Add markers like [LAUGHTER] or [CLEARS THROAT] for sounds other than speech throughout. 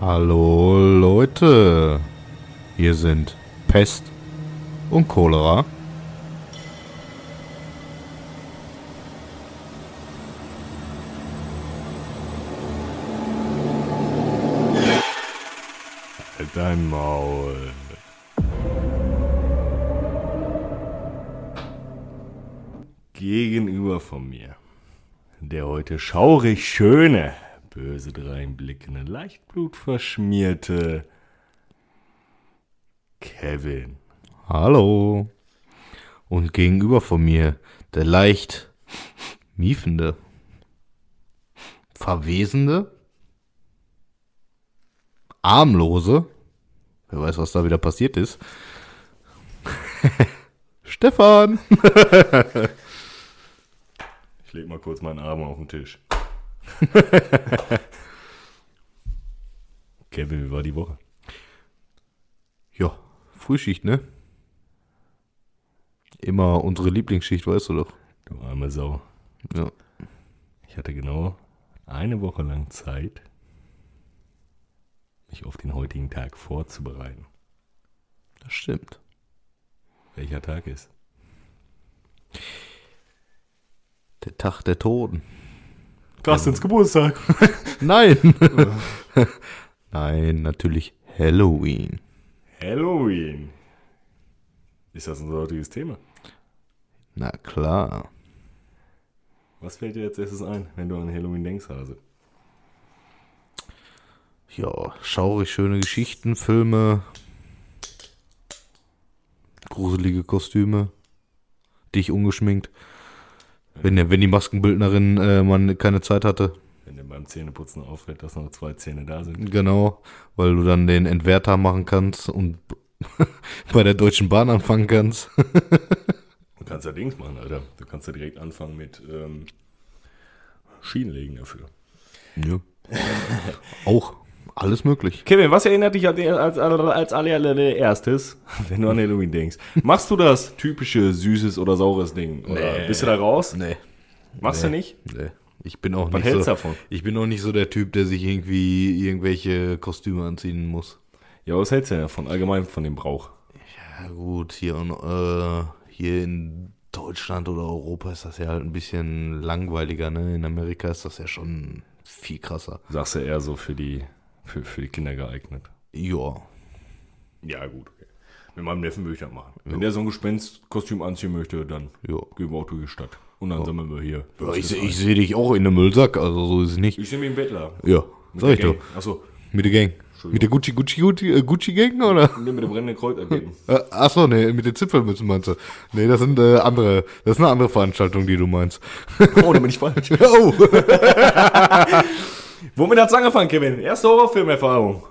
Hallo Leute, hier sind Pest und Cholera. Halt dein Maul. Gegenüber von mir, der heute schaurig schöne, böse dreinblickende, leicht blutverschmierte Kevin. Hallo. Und gegenüber von mir der leicht miefende, verwesende, armlose, wer weiß, was da wieder passiert ist, [LAUGHS] Stefan. Ich leg mal kurz meinen Arm auf den Tisch. [LAUGHS] Kevin, wie war die Woche? Ja, Frühschicht, ne? Immer unsere Lieblingsschicht, weißt du doch. Du arme Sau. Ja. Ich hatte genau eine Woche lang Zeit, mich auf den heutigen Tag vorzubereiten. Das stimmt. Welcher Tag ist? Der Tag der Toten. Carstens Geburtstag. [LAUGHS] Nein. [LAUGHS] Nein, natürlich Halloween. Halloween. Ist das unser heutiges Thema? Na klar. Was fällt dir jetzt erstes ein, wenn du an Halloween denkst, Hase? Ja, schaurig schöne Geschichten, Filme, gruselige Kostüme, dich ungeschminkt. Wenn, der- wenn die Maskenbildnerin äh, man keine Zeit hatte. Wenn dir beim Zähneputzen auffällt, dass noch zwei Zähne da sind. Genau, weil du dann den Entwerter machen kannst und [LAUGHS] bei der Deutschen Bahn anfangen kannst. [LAUGHS] Du kannst ja Dings machen, Alter. Du kannst ja direkt anfangen mit ähm, Schienenlegen dafür. Ja. Auch alles möglich. Kevin, was erinnert dich an den- als, als allererstes, [LAUGHS] wenn du an Halloween denkst? Machst du das typische süßes oder saures Ding? Oder Nee. bist du da raus? Nee. Machst Nee. du nicht? Nee. Ich bin auch Was nicht hältst so, du davon? Ich bin auch nicht so der Typ, der sich irgendwie irgendwelche Kostüme anziehen muss. Ja, was hältst du denn davon? Allgemein von dem Brauch? Ja gut, hier, äh, hier in Deutschland oder Europa ist das ja halt ein bisschen langweiliger, ne? In Amerika ist das ja schon viel krasser. Sagst du eher so für die, für, für die Kinder geeignet? Ja. Ja, gut. Okay. Mit meinem Neffen würde ich das machen. Wenn der so ein Gespenstkostüm anziehen möchte, dann Ja. gehen wir auch durch die Stadt. Und dann sammeln wir hier. ja ich ich sehe dich auch in einem Müllsack, also so ist es nicht. ich sehe mich im Bettler. Ja, Mit sag ich doch. Achso, Mit der Gang. Mit der Gucci Gucci Gucci, äh, Gucci Gang oder? nee, mit dem brennenden Kreuz ergeben. [LAUGHS] Äh, achso, nee, mit den Zipfelmützen meinst du? Nee, das sind äh, andere, das ist eine andere Veranstaltung, die du meinst. Oh, da bin ich falsch. [LAUGHS] oh! [LAUGHS] Womit hat's angefangen, Kevin? Erste Horrorfilmerfahrung.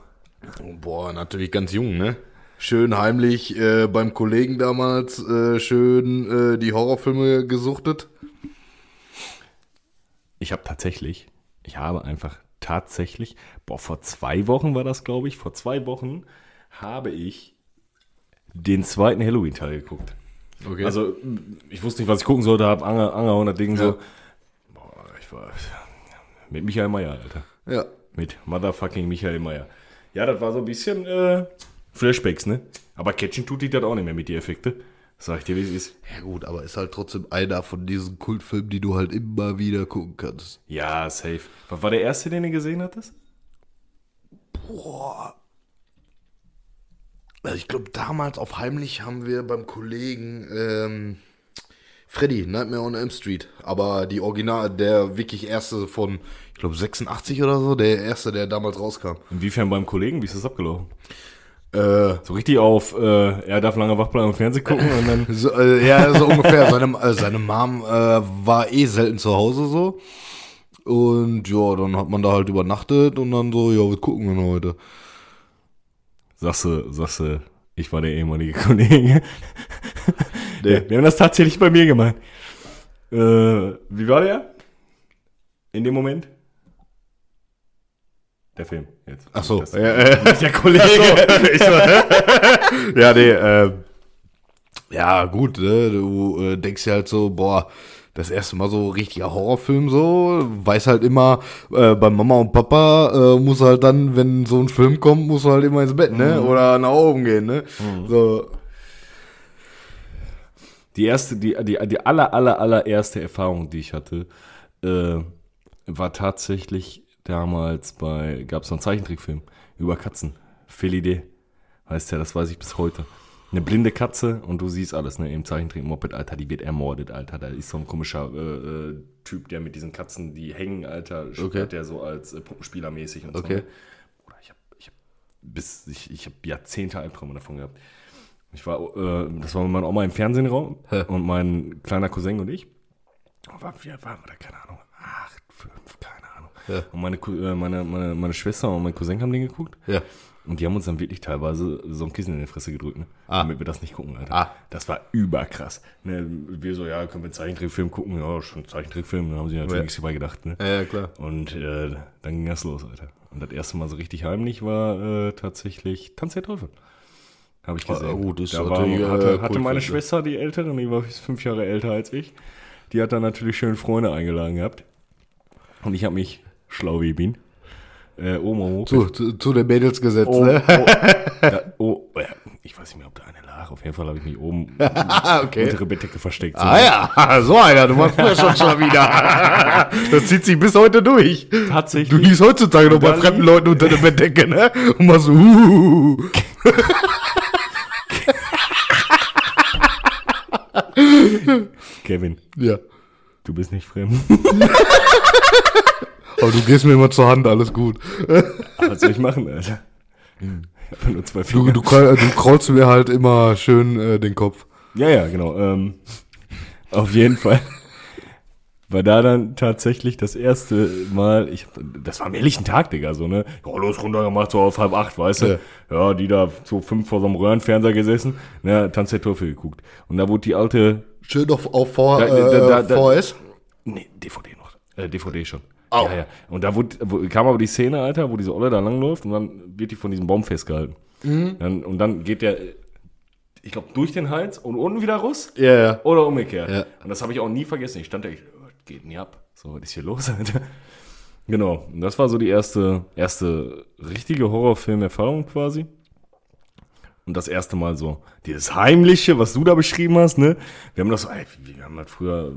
Boah, natürlich ganz jung, ne? Schön heimlich äh, beim Kollegen damals äh, schön äh, die Horrorfilme gesuchtet. Ich habe tatsächlich, ich habe einfach tatsächlich, boah, vor zwei Wochen war das, glaube ich, vor zwei Wochen habe ich den zweiten Halloween-Teil geguckt. Okay. Also, ich wusste nicht, was ich gucken sollte, hab Anger, Anger und das Ding Ja. so. Boah, ich war mit Michael Mayer, Alter. Ja. Mit motherfucking Michael Mayer. Ja, das war so ein bisschen äh, Flashbacks, ne? Aber catchen tut die das auch nicht mehr mit die Effekte. Sag ich dir, wie es ist. Ja gut, aber ist halt trotzdem einer von diesen Kultfilmen, die du halt immer wieder gucken kannst. Ja, safe. Was war der erste, den du gesehen hattest? Boah. Also ich glaube, damals auf heimlich haben wir beim Kollegen ähm, Freddy, Nightmare on Elm Street. Aber die Original, der wirklich erste von, ich glaube 86 oder so, der erste, der damals rauskam. Inwiefern beim Kollegen? Wie ist das abgelaufen? Äh, So richtig auf, äh, er darf lange wach bleiben und Fernsehen gucken und dann. [LAUGHS] so, äh, ja, so ungefähr. Seine, äh, seine Mom äh, war eh selten zu Hause so. Und ja, dann hat man da halt übernachtet und dann so, ja, was gucken wir denn heute? Sagst du, sagst du, ich war der ehemalige [LAUGHS] Kollege. Nee. Wir haben das tatsächlich bei mir gemacht. Äh, wie war der? In dem Moment? Der Film jetzt. Ach so, Das, ja, äh, [LAUGHS] der Kollege. [LAUGHS] So, hä? [LAUGHS] ja, nee, äh, ja, gut, ne, du äh, denkst ja halt so, boah, das erste Mal so richtiger Horrorfilm so, weiß halt immer, äh, bei Mama und Papa äh, muss halt dann, wenn so ein Film kommt, muss halt immer ins Bett, ne? Oder nach oben gehen, ne? So, Die erste, die, die, die aller, aller, allererste Erfahrung, die ich hatte, äh, war tatsächlich damals bei, gab es so einen Zeichentrickfilm über Katzen. Felidee heißt der, das weiß ich bis heute. Eine blinde Katze und du siehst alles, ne, im Zeichentrick-Moped, Alter, die wird ermordet, Alter. Da ist so ein komischer äh, äh, Typ, der mit diesen Katzen, die hängen, Alter, Okay. der so als äh, Puppenspieler mäßig und so. Okay. Ne? Bruder, ich hab, ich hab bis, ich, ich hab Jahrzehnte Albträume davon gehabt. Ich war, äh, das war mit meiner Oma im Fernsehraum Hä. und mein kleiner Cousin und ich. War, wie alt waren wir da? Keine Ahnung. Acht, fünf, keine Ahnung. Ja. Und meine, äh, meine, meine, meine Schwester und mein Cousin haben den geguckt. ja. Und die haben uns dann wirklich teilweise so ein Kissen in die Fresse gedrückt, ne? Ah. damit wir das nicht gucken, Alter. Ah. Das war überkrass. Ne? Wir so, ja, können wir einen Zeichentrickfilm gucken? Ja, schon Zeichentrickfilm. Dann haben sie natürlich Ja. nichts dabei gedacht. Ne? Ja, ja, klar. Und äh, dann ging das los, Alter. Und das erste Mal so richtig heimlich war äh, tatsächlich Tanz der Teufel. Habe ich gesehen. Gut, das da war, natürlich, äh, hatte, hatte meine Schwester, die Ältere, die war fünf Jahre älter als ich, die hat dann natürlich schön Freunde eingeladen gehabt. Und ich habe mich, schlau wie bin, äh, oben hoch. Zu, zu, zu den Mädels gesetzt, Oh, ne? oh, da, [LAUGHS] oh, ich weiß nicht mehr, ob da eine lag. Auf jeden Fall habe ich mich oben [LAUGHS] okay. unter der Bettdecke versteckt. So. Ah ja, [LAUGHS] so einer, du warst früher schon schon wieder. Das zieht sich bis heute durch. Du Tatsächlich. liegst heutzutage noch bei fremden Leuten unter der Bettdecke, ne? Und machst so, uh. [LAUGHS] Kevin, Ja. du bist nicht fremd. [LAUGHS] Aber du gehst mir immer zur Hand, alles gut. Was soll ich machen, Alter? Ich habe nur zwei Du, Finger. du, krall- du kraulst mir halt immer schön äh, den Kopf. Ja, ja, genau. Ähm, auf jeden Fall war da dann tatsächlich das erste Mal, ich, das war am ehrlichen Tag, Digga, so, ne? Ja, los, runtergemacht, so auf halb acht, weißt du? Ja, die da so fünf vor so einem Röhrenfernseher gesessen, ne, Tanz der Teufel geguckt. Und da wurde die alte, Schön auf, auf v, Da- äh, da- da- da- nee, DVD noch, äh, DVD schon. Au. Ja, ja. Und da wurde, kam aber die Szene, Alter, wo diese Olle da langläuft und dann wird die von diesem Baum festgehalten. Dann, und dann geht der, ich glaube, durch den Hals und unten wieder raus. Ja, ja. Oder umgekehrt. Ja. Und das habe ich auch nie vergessen. Ich stand da, ich, geht denn hier ab? So, was ist hier los, Alter? Genau. Und das war so die erste, erste richtige Horrorfilm-Erfahrung quasi. Und das erste Mal so, dieses Heimliche, was du da beschrieben hast, ne? Wir haben das so, ey, wir haben halt früher,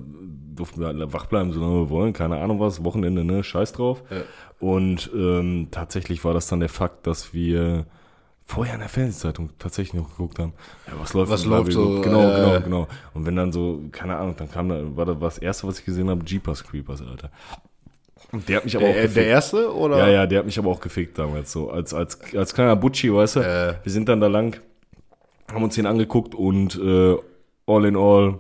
durften wir alle wach bleiben, solange wir wollen, keine Ahnung was, Wochenende, ne? Scheiß drauf. Ja. Und ähm, tatsächlich war das dann der Fakt, dass wir vorher in der Fernsehzeitung tatsächlich noch geguckt haben. Ja, was läuft Was läuft so, Genau, äh, genau, genau. Und wenn dann so, keine Ahnung, dann kam da, war das das erste, was ich gesehen habe, Jeepers Creepers, Alter. Und der hat mich aber auch Der, gefickt. der erste, oder? Ja, ja, der hat mich aber auch gefickt damals so. Als, als, als kleiner Butchi, weißt du? Äh. Wir sind dann da lang, haben uns den angeguckt und äh, all in all,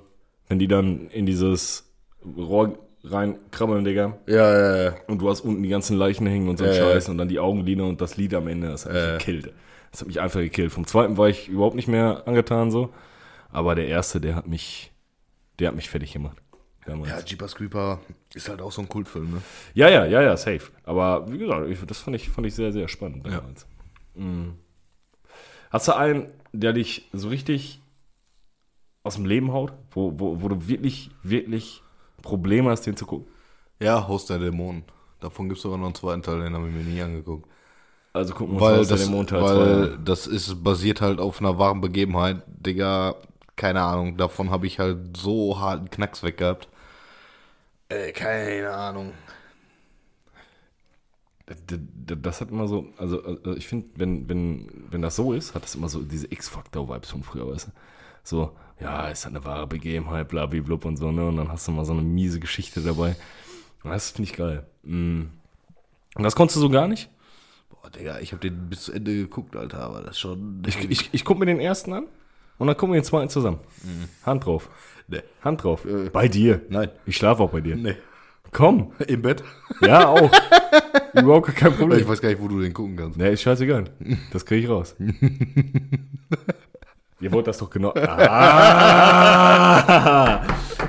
wenn die dann in dieses Rohr reinkrabbeln, Digga, Ja, ja, ja. und du hast unten die ganzen Leichen hängen und so ein Äh. Scheiß und dann die Augenlider und das Lied am Ende, das hat mich Äh. gekillt. Das hat mich einfach gekillt. Vom zweiten war ich überhaupt nicht mehr angetan so, aber der erste, der hat mich, der hat mich fertig gemacht. Damals. Ja, Jeepers Creeper ist halt auch so ein Kultfilm, ne? Ja, ja, ja, ja, safe. Aber wie gesagt, ich, das fand ich, fand ich sehr, sehr spannend damals. Mhm. Hast du einen, der dich so richtig aus dem Leben haut, wo, wo, wo du wirklich, wirklich Probleme hast, den zu gucken? Ja, Haus der Dämonen. Davon gibt es sogar noch einen zweiten Teil, den habe ich mir nie angeguckt. Also gucken wir Weil, Haus der das, Dämonen Teil weil zwei an. das ist basiert halt auf einer wahren Begebenheit. Digga, keine Ahnung, davon habe ich halt so harten Knacks weg gehabt. Äh, keine Ahnung. Das hat immer so, also äh, ich finde, wenn, wenn, wenn das so ist, hat das immer so diese X-Factor-Vibes von früher, weißt du? So, ja, ist halt eine wahre Begebenheit, blablablub und so, ne? Und dann hast du mal so eine miese Geschichte dabei. Das finde ich geil. Mm. Und das konntest du so gar nicht? Boah, Digga, ich habe den bis zu Ende geguckt, Alter, aber das ist schon. Ich, ich, ich gucke mir den ersten an und dann gucken wir den zweiten zusammen. Hand drauf. nee. Hand drauf. bei dir. Nein. Ich schlafe auch bei dir. Nee. Komm. Im Bett? Ja, auch. [LAUGHS] Überhaupt kein Ich Problem. weiß gar nicht, wo du den gucken kannst. Nee, ist scheißegal. Das kriege ich raus. [LAUGHS] Ihr wollt das doch genau. [LAUGHS] Ah,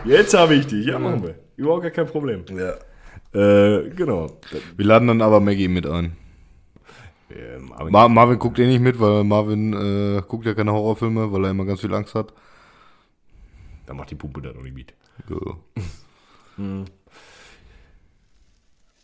jetzt habe ich dich. Ja, machen wir. Überhaupt gar kein Problem. Ja. Äh, genau. Wir laden dann aber Maggie mit ein. Ähm, aber Mar Marvin guckt eh nicht mit, weil Marvin äh, guckt ja keine Horrorfilme, weil er immer ganz viel Angst hat. da macht die Pumpe dann noch nicht mit. Ja. [LAUGHS]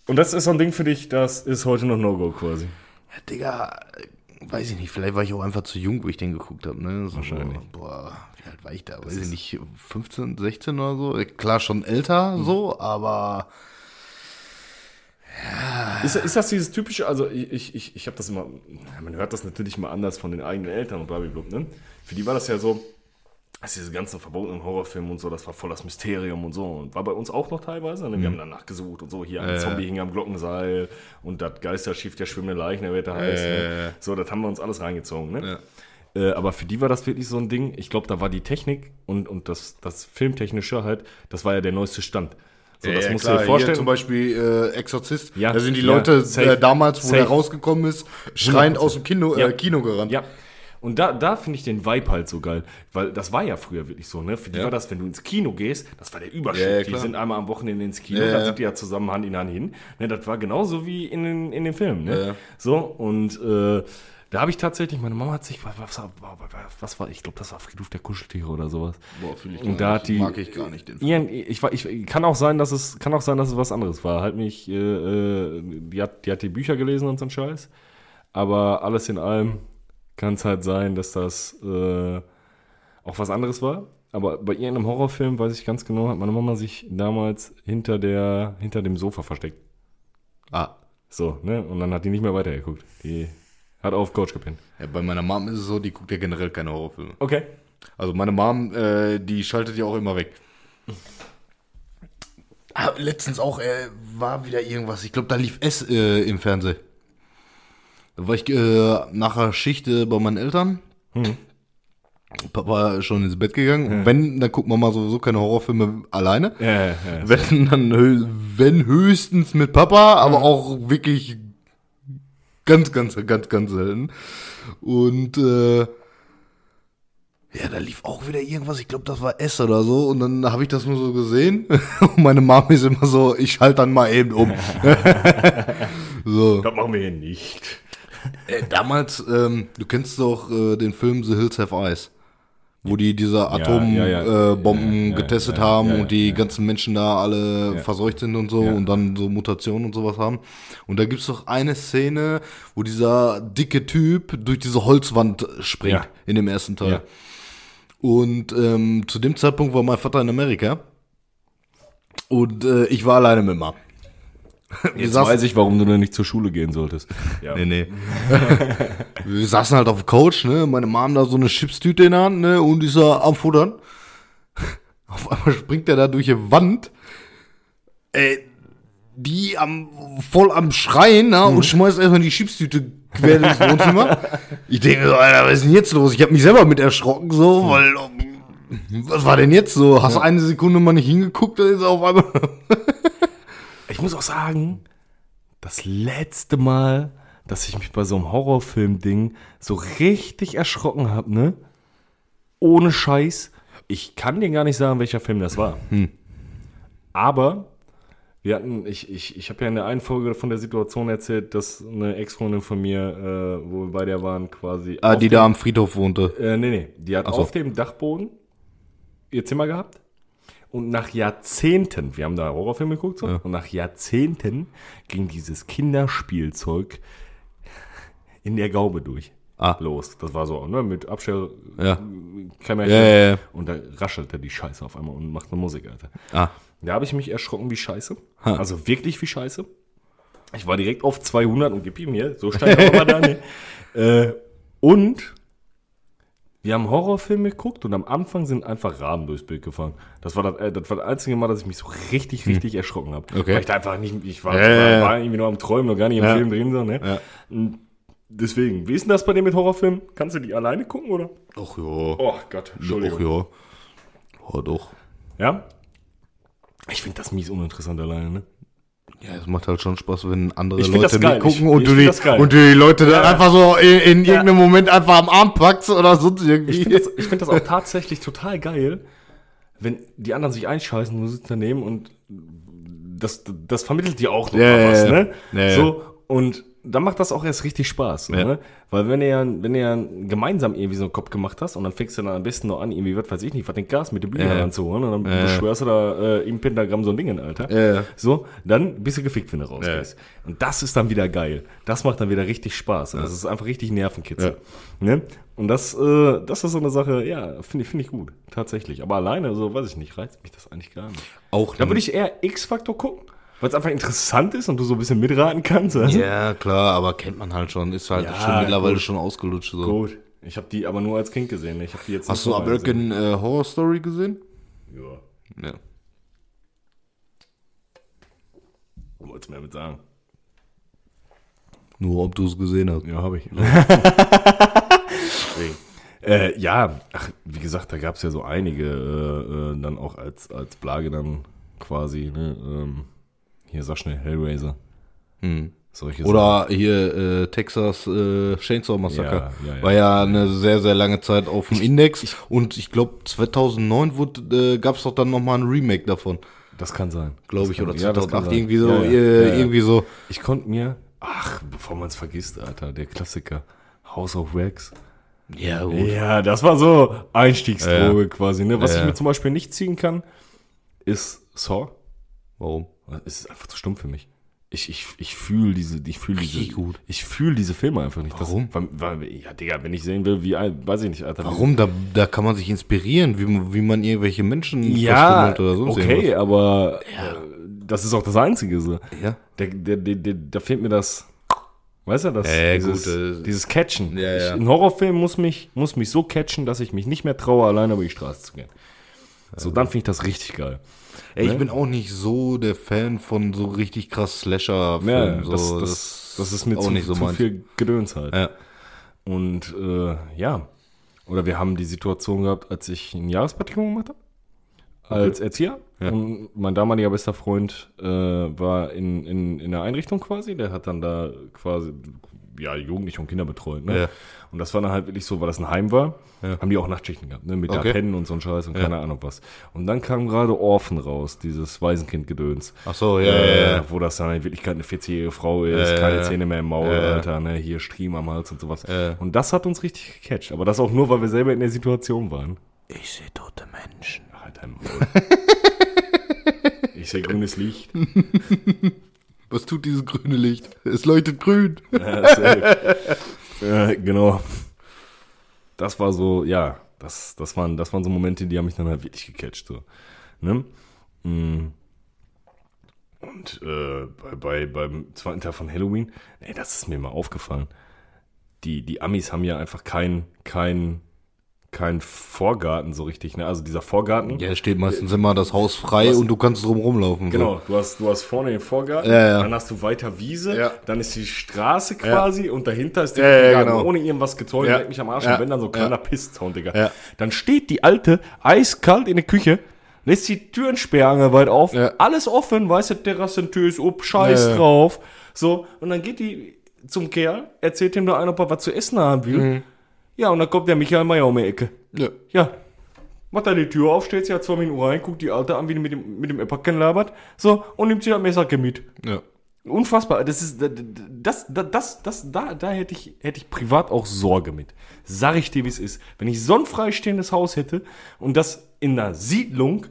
Und das ist so ein Ding für dich, das ist heute noch No-Go quasi. Ja, Digga, äh, weiß ich nicht, vielleicht war ich auch einfach zu jung, wo ich den geguckt habe. Ne? So, Wahrscheinlich. Boah, wie alt war ich da? weiß ich nicht, 15, 16 oder so? Äh, Klar, schon älter so, aber Ist, ist das dieses typische, also ich, ich, ich habe das immer, man hört das natürlich mal anders von den eigenen Eltern und blablabla, ne? Für die war das ja so, dass diese ganzen verbotenen Horrorfilme und so, das war voll das Mysterium und so. Und war bei uns auch noch teilweise. Ne? Wir haben danach gesucht und so. Hier ein Zombie hing am Glockenseil und das Geisterschiff der schwimmende Leichen, der wird da heißt. Ne? So, das haben wir uns alles reingezogen. Ne? Äh, aber für die war das wirklich so ein Ding. Ich glaube, da war die Technik und, und das, das Filmtechnische halt, das war ja der neueste Stand. So, das ja, musst klar, du dir vorstellen. Hier zum Beispiel äh, Exorzist. Ja, da sind die ja, Leute safe, äh, damals, wo safe. der rausgekommen ist, schreiend 100%. aus dem Kino, Ja. äh, Kino gerannt. Ja. Und da, da finde ich den Vibe halt so geil. Weil das war ja früher wirklich so, ne? Für die Ja. war das, wenn du ins Kino gehst, das war der Überschritt. Ja, ja, die sind einmal am Wochenende ins Kino, da sind die ja zusammen Hand in Hand hin. Ne, das war genauso wie in den, in den Filmen, ne? So, und äh, da habe ich tatsächlich, meine Mama hat sich, was, was, was war, ich glaube, das war Friedhof der Kuscheltiere oder sowas. Boah, fühl ich Und da hat die- Mag ich gar nicht den Film. Ja, ich, war- ich kann auch sein, dass es kann auch sein, dass es was anderes war. Halt mich, äh, äh, die, hat, die hat die Bücher gelesen und so ein Scheiß. Aber alles in allem kann es halt sein, dass das äh, auch was anderes war. Aber bei irgendeinem Horrorfilm, weiß ich ganz genau, hat meine Mama sich damals hinter der hinter dem Sofa versteckt. Ah. So, ne? Und dann hat die nicht mehr weitergeguckt. Die hat auf Coach gepennt. Ja, bei meiner Mom ist es so, die guckt ja generell keine Horrorfilme. Okay. Also meine Mom, äh, die schaltet ja auch immer weg. Ah, letztens auch, äh, war wieder irgendwas. Ich glaube, da lief S äh, im Fernsehen. Da war ich äh, nach der Schicht äh, bei meinen Eltern. Papa ist schon ins Bett gegangen. Und wenn, dann guckt man mal sowieso keine Horrorfilme alleine. Ja, ja, ja. Wenn, dann hö wenn höchstens mit Papa, aber auch wirklich ganz, ganz, ganz, ganz selten. Und äh, ja, da lief auch wieder irgendwas. Ich glaube, das war S oder so. Und dann habe ich das nur so gesehen. [LAUGHS] Und meine Mom ist immer so, ich schalte dann mal eben um. [LAUGHS] [LAUGHS] so. Das machen wir hier nicht. Äh, damals, ähm, du kennst doch äh, den Film The Hills Have Eyes. Wo die diese Atombomben ja, ja. äh, Ja, ja, getestet haben und die ganzen Menschen da alle verseucht sind und so und dann so Mutationen und sowas haben. Und da gibt's doch eine Szene, wo dieser dicke Typ durch diese Holzwand springt Ja. in dem ersten Teil. Und ähm, zu dem Zeitpunkt war mein Vater in Amerika. Und äh, ich war alleine mit Mom. [LAUGHS] Jetzt weiß ich, warum du denn nicht zur Schule gehen solltest. Ja. Nee, nee. [LAUGHS] wir saßen halt auf dem Couch, ne? Meine Mom da so eine Chipstüte in der Hand, ne? Und ich so am Futtern. [LAUGHS] Auf einmal springt der da durch die Wand. Ey, die am, voll am Schreien, ne? Und schmeißt erstmal die Chipstüte quer ins Wohnzimmer. Ich denke so, Alter, was ist denn jetzt los? Ich habe mich selber mit erschrocken, so, weil, ähm, was war denn jetzt so? Hast eine Sekunde mal nicht hingeguckt, dann ist er auf einmal. Ich muss auch sagen, das letzte Mal, dass ich mich bei so einem Horrorfilm-Ding so richtig erschrocken habe, ne? Ohne Scheiß. Ich kann dir gar nicht sagen, welcher Film das war. Aber wir hatten, ich, ich, ich habe ja in der einen Folge von der Situation erzählt, dass eine Ex-Freundin von mir, äh, wo wir bei der waren, quasi. Ah, die dem- da am Friedhof wohnte. Äh, nee, nee. Die hat so. auf dem Dachboden ihr Zimmer gehabt. Und nach Jahrzehnten, wir haben da Horrorfilme geguckt, so, und nach Jahrzehnten ging dieses Kinderspielzeug in der Gaube durch. Ah. Los. Das war so, ne, mit Abstell, Ja. Kämmerchen. Ja, ja, ja. Und da raschelte die Scheiße auf einmal und macht eine Musik, Alter. Ah. Da habe ich mich erschrocken wie Scheiße. Also wirklich wie Scheiße. Ich war direkt auf 200 und gib ihm hier, so stand er aber da. Ne? [LAUGHS] Äh, und wir haben Horrorfilme geguckt und am Anfang sind einfach Raben durchs Bild gefahren. Das war das, äh, das war das einzige Mal, dass ich mich so richtig, richtig erschrocken habe. Okay. Weil ich da einfach nicht, ich war, ja. war irgendwie nur am Träumen, noch gar nicht im Ja. Film drin. So, ne? Ja. Und Deswegen, wie ist denn das bei dir mit Horrorfilmen? Kannst du die alleine gucken, oder? Ach ja. Oh Gott, Entschuldigung. Ach ja. Ja, doch. Ja? Ich finde das mies uninteressant alleine, ne? Ja, es macht halt schon Spaß, wenn andere Ich Leute mitgucken und, du die, und du die Leute dann Ja. einfach so in, in irgendeinem Moment einfach am Arm packst oder sonst irgendwie. Ich finde das, ich find das auch tatsächlich total geil, wenn die anderen sich einscheißen und du sitzt daneben und das, das vermittelt dir auch noch Ja, ja, was, ja. ne? Ja, ja. So, und dann macht das auch erst richtig Spaß. Ja. Ne? Weil wenn du ja, wenn du ja gemeinsam irgendwie so einen Kopf gemacht hast und dann fängst du dann am besten noch an, irgendwie, was weiß ich nicht, was den Gas mit dem Blüher Ja. ranzuholen und dann Ja. beschwörst du da äh, im Pentagramm so ein Ding in, Alter. Ja. So, dann bist du gefickt, wenn du rausgehst. Und das ist dann wieder geil. Das macht dann wieder richtig Spaß. Das ist einfach richtig Nervenkitzel. Ne? Und das, äh, das ist so eine Sache, ja, finde ich, finde ich gut. Tatsächlich. Aber alleine, so, weiß ich nicht, reizt mich das eigentlich gar nicht. Auch Da würde ich eher X-Faktor gucken, weil es einfach interessant ist und du so ein bisschen mitraten kannst. Also. Ja, klar, aber kennt man halt schon. Ist halt Ja, schon mittlerweile gut. schon ausgelutscht. So. Gut. Ich habe die aber nur als Kind gesehen. Ich habe die jetzt Hast du American äh, Horror Story gesehen? Ja. Ja. Wolltest du mir damit sagen? Nur ob du es gesehen hast. Ja, habe ich. Äh, ja, ach, wie gesagt, da gab es ja so einige, äh, äh, dann auch als, als Plage dann quasi, ne, ähm, hier sag schnell, Hellraiser. Hm. Oder hier äh, Texas äh, Chainsaw Massacre. Ja, ja, ja. War ja eine sehr, sehr lange Zeit auf dem Index. und ich glaube, 2009 wurde, äh, gab es doch dann nochmal ein Remake davon. Sachen. Das kann sein. Glaube ich, oder ja, das kann 2008. sein. irgendwie so. Äh. Irgendwie so. Ich konnte mir, ach, bevor man es vergisst, Alter, der Klassiker, House of Wax. Ja, gut. Ja, das war so Einstiegsdroge quasi. Ne? Was ich mir zum Beispiel nicht ziehen kann, ist Saw. Warum? Es ist einfach zu stumm für mich. Ich, ich, ich fühle diese, ich fühle diese, Richtig gut. ich fühle diese Filme einfach nicht. Warum? Das, weil, weil, ja, Digga, wenn ich sehen will, wie, weiß ich nicht, Alter. Warum? Da, da kann man sich inspirieren, wie, man- wie man irgendwelche Menschen Ja, verstümmelt oder sonst okay, aber äh, das ist auch das Einzige so. Ja. Der, der, der, da fehlt mir das, weißt du, das, Ja, dieses, gut, äh, dieses Catchen. Ja, ja. Ich, ein Horrorfilm muss mich, muss mich so catchen, dass ich mich nicht mehr traue, alleine über die Straße zu gehen. So, dann finde ich das richtig geil. Ey, ich Ne? bin auch nicht so der Fan von so richtig krass Ja, Slasher-Filmen. das, so, das, das ist mir auch zu, nicht so zu viel Gedöns halt. Ja. Und äh, ja, oder wir haben die Situation gehabt, als ich ein Jahrespraktikum gemacht habe, als Erzieher. Ja. Und mein damaliger bester Freund äh, war in, in, in der Einrichtung quasi, der hat dann da quasi ja, Jugendliche und Kinder betreut. Ne? Ja. Und das war dann halt wirklich so, weil das ein Heim war, Ja. haben die auch Nachtschichten gehabt, ne? mit Okay. Pennen und so ein Scheiß und keine Ahnung was. Und dann kam gerade Orphan raus, dieses Waisenkind-Gedöns. Ach so, ja, Äh, ja, ja. Wo das dann in Wirklichkeit eine 40-jährige Frau ist, Ja, ja, keine ja. Zähne mehr im Maul, Ja, ja. Alter, ne, hier Striemen am Hals und sowas. Ja. Und das hat uns richtig gecatcht. Aber das auch nur, weil wir selber in der Situation waren. Ich sehe tote Menschen. Halt dein Maul. [LAUGHS] ich sehe grünes Licht. [LAUGHS] Was tut dieses grüne Licht? Es leuchtet grün. [LAUGHS] Ja, ja, genau. Das war so, ja, das, das, waren, das waren so Momente, die haben mich dann halt wirklich gecatcht. So. Ne? Mm. Und äh, bei, bei, beim zweiten Teil von Halloween, ey, das ist mir mal aufgefallen. Die, die Amis haben ja einfach keinen kein, kein Vorgarten so richtig. Ne? Also dieser Vorgarten. Ja, steht meistens immer das Haus frei Was? und du kannst drum rumlaufen. Genau, du hast, du hast vorne den Vorgarten, Ja, ja. dann hast du weiter Wiese, Ja. dann ist die Straße quasi und dahinter ist der Ja, ja, Garten genau. ohne irgendwas gezäunt, Ja. mich am Arsch Ja. und wenn dann so Ja. kleiner Pisszaun, Digga. Ja. Dann steht die alte eiskalt in der Küche, lässt die Türensperrange weit auf, Ja. alles offen, weißt du, Terrassentür ist ob, Scheiß Ja, ja. drauf, so, und dann geht die zum Kerl, erzählt ihm da einer, ob er was zu essen haben will, Mhm. Ja, und dann kommt der Michael Meier um die Ecke. Ja. Ja. Macht da die Tür auf, stellt sich ja zwei Minuten rein, guckt die Alte an, wie die mit dem, mit dem Eppacken labert. So, und nimmt sich das Messer mit. Ja. Unfassbar. Das ist, das, das, das, das, da, da hätte ich, hätte ich privat auch Sorge mit. Sag ich dir, wie es ist. Wenn ich so ein freistehendes Haus hätte und das in einer Siedlung,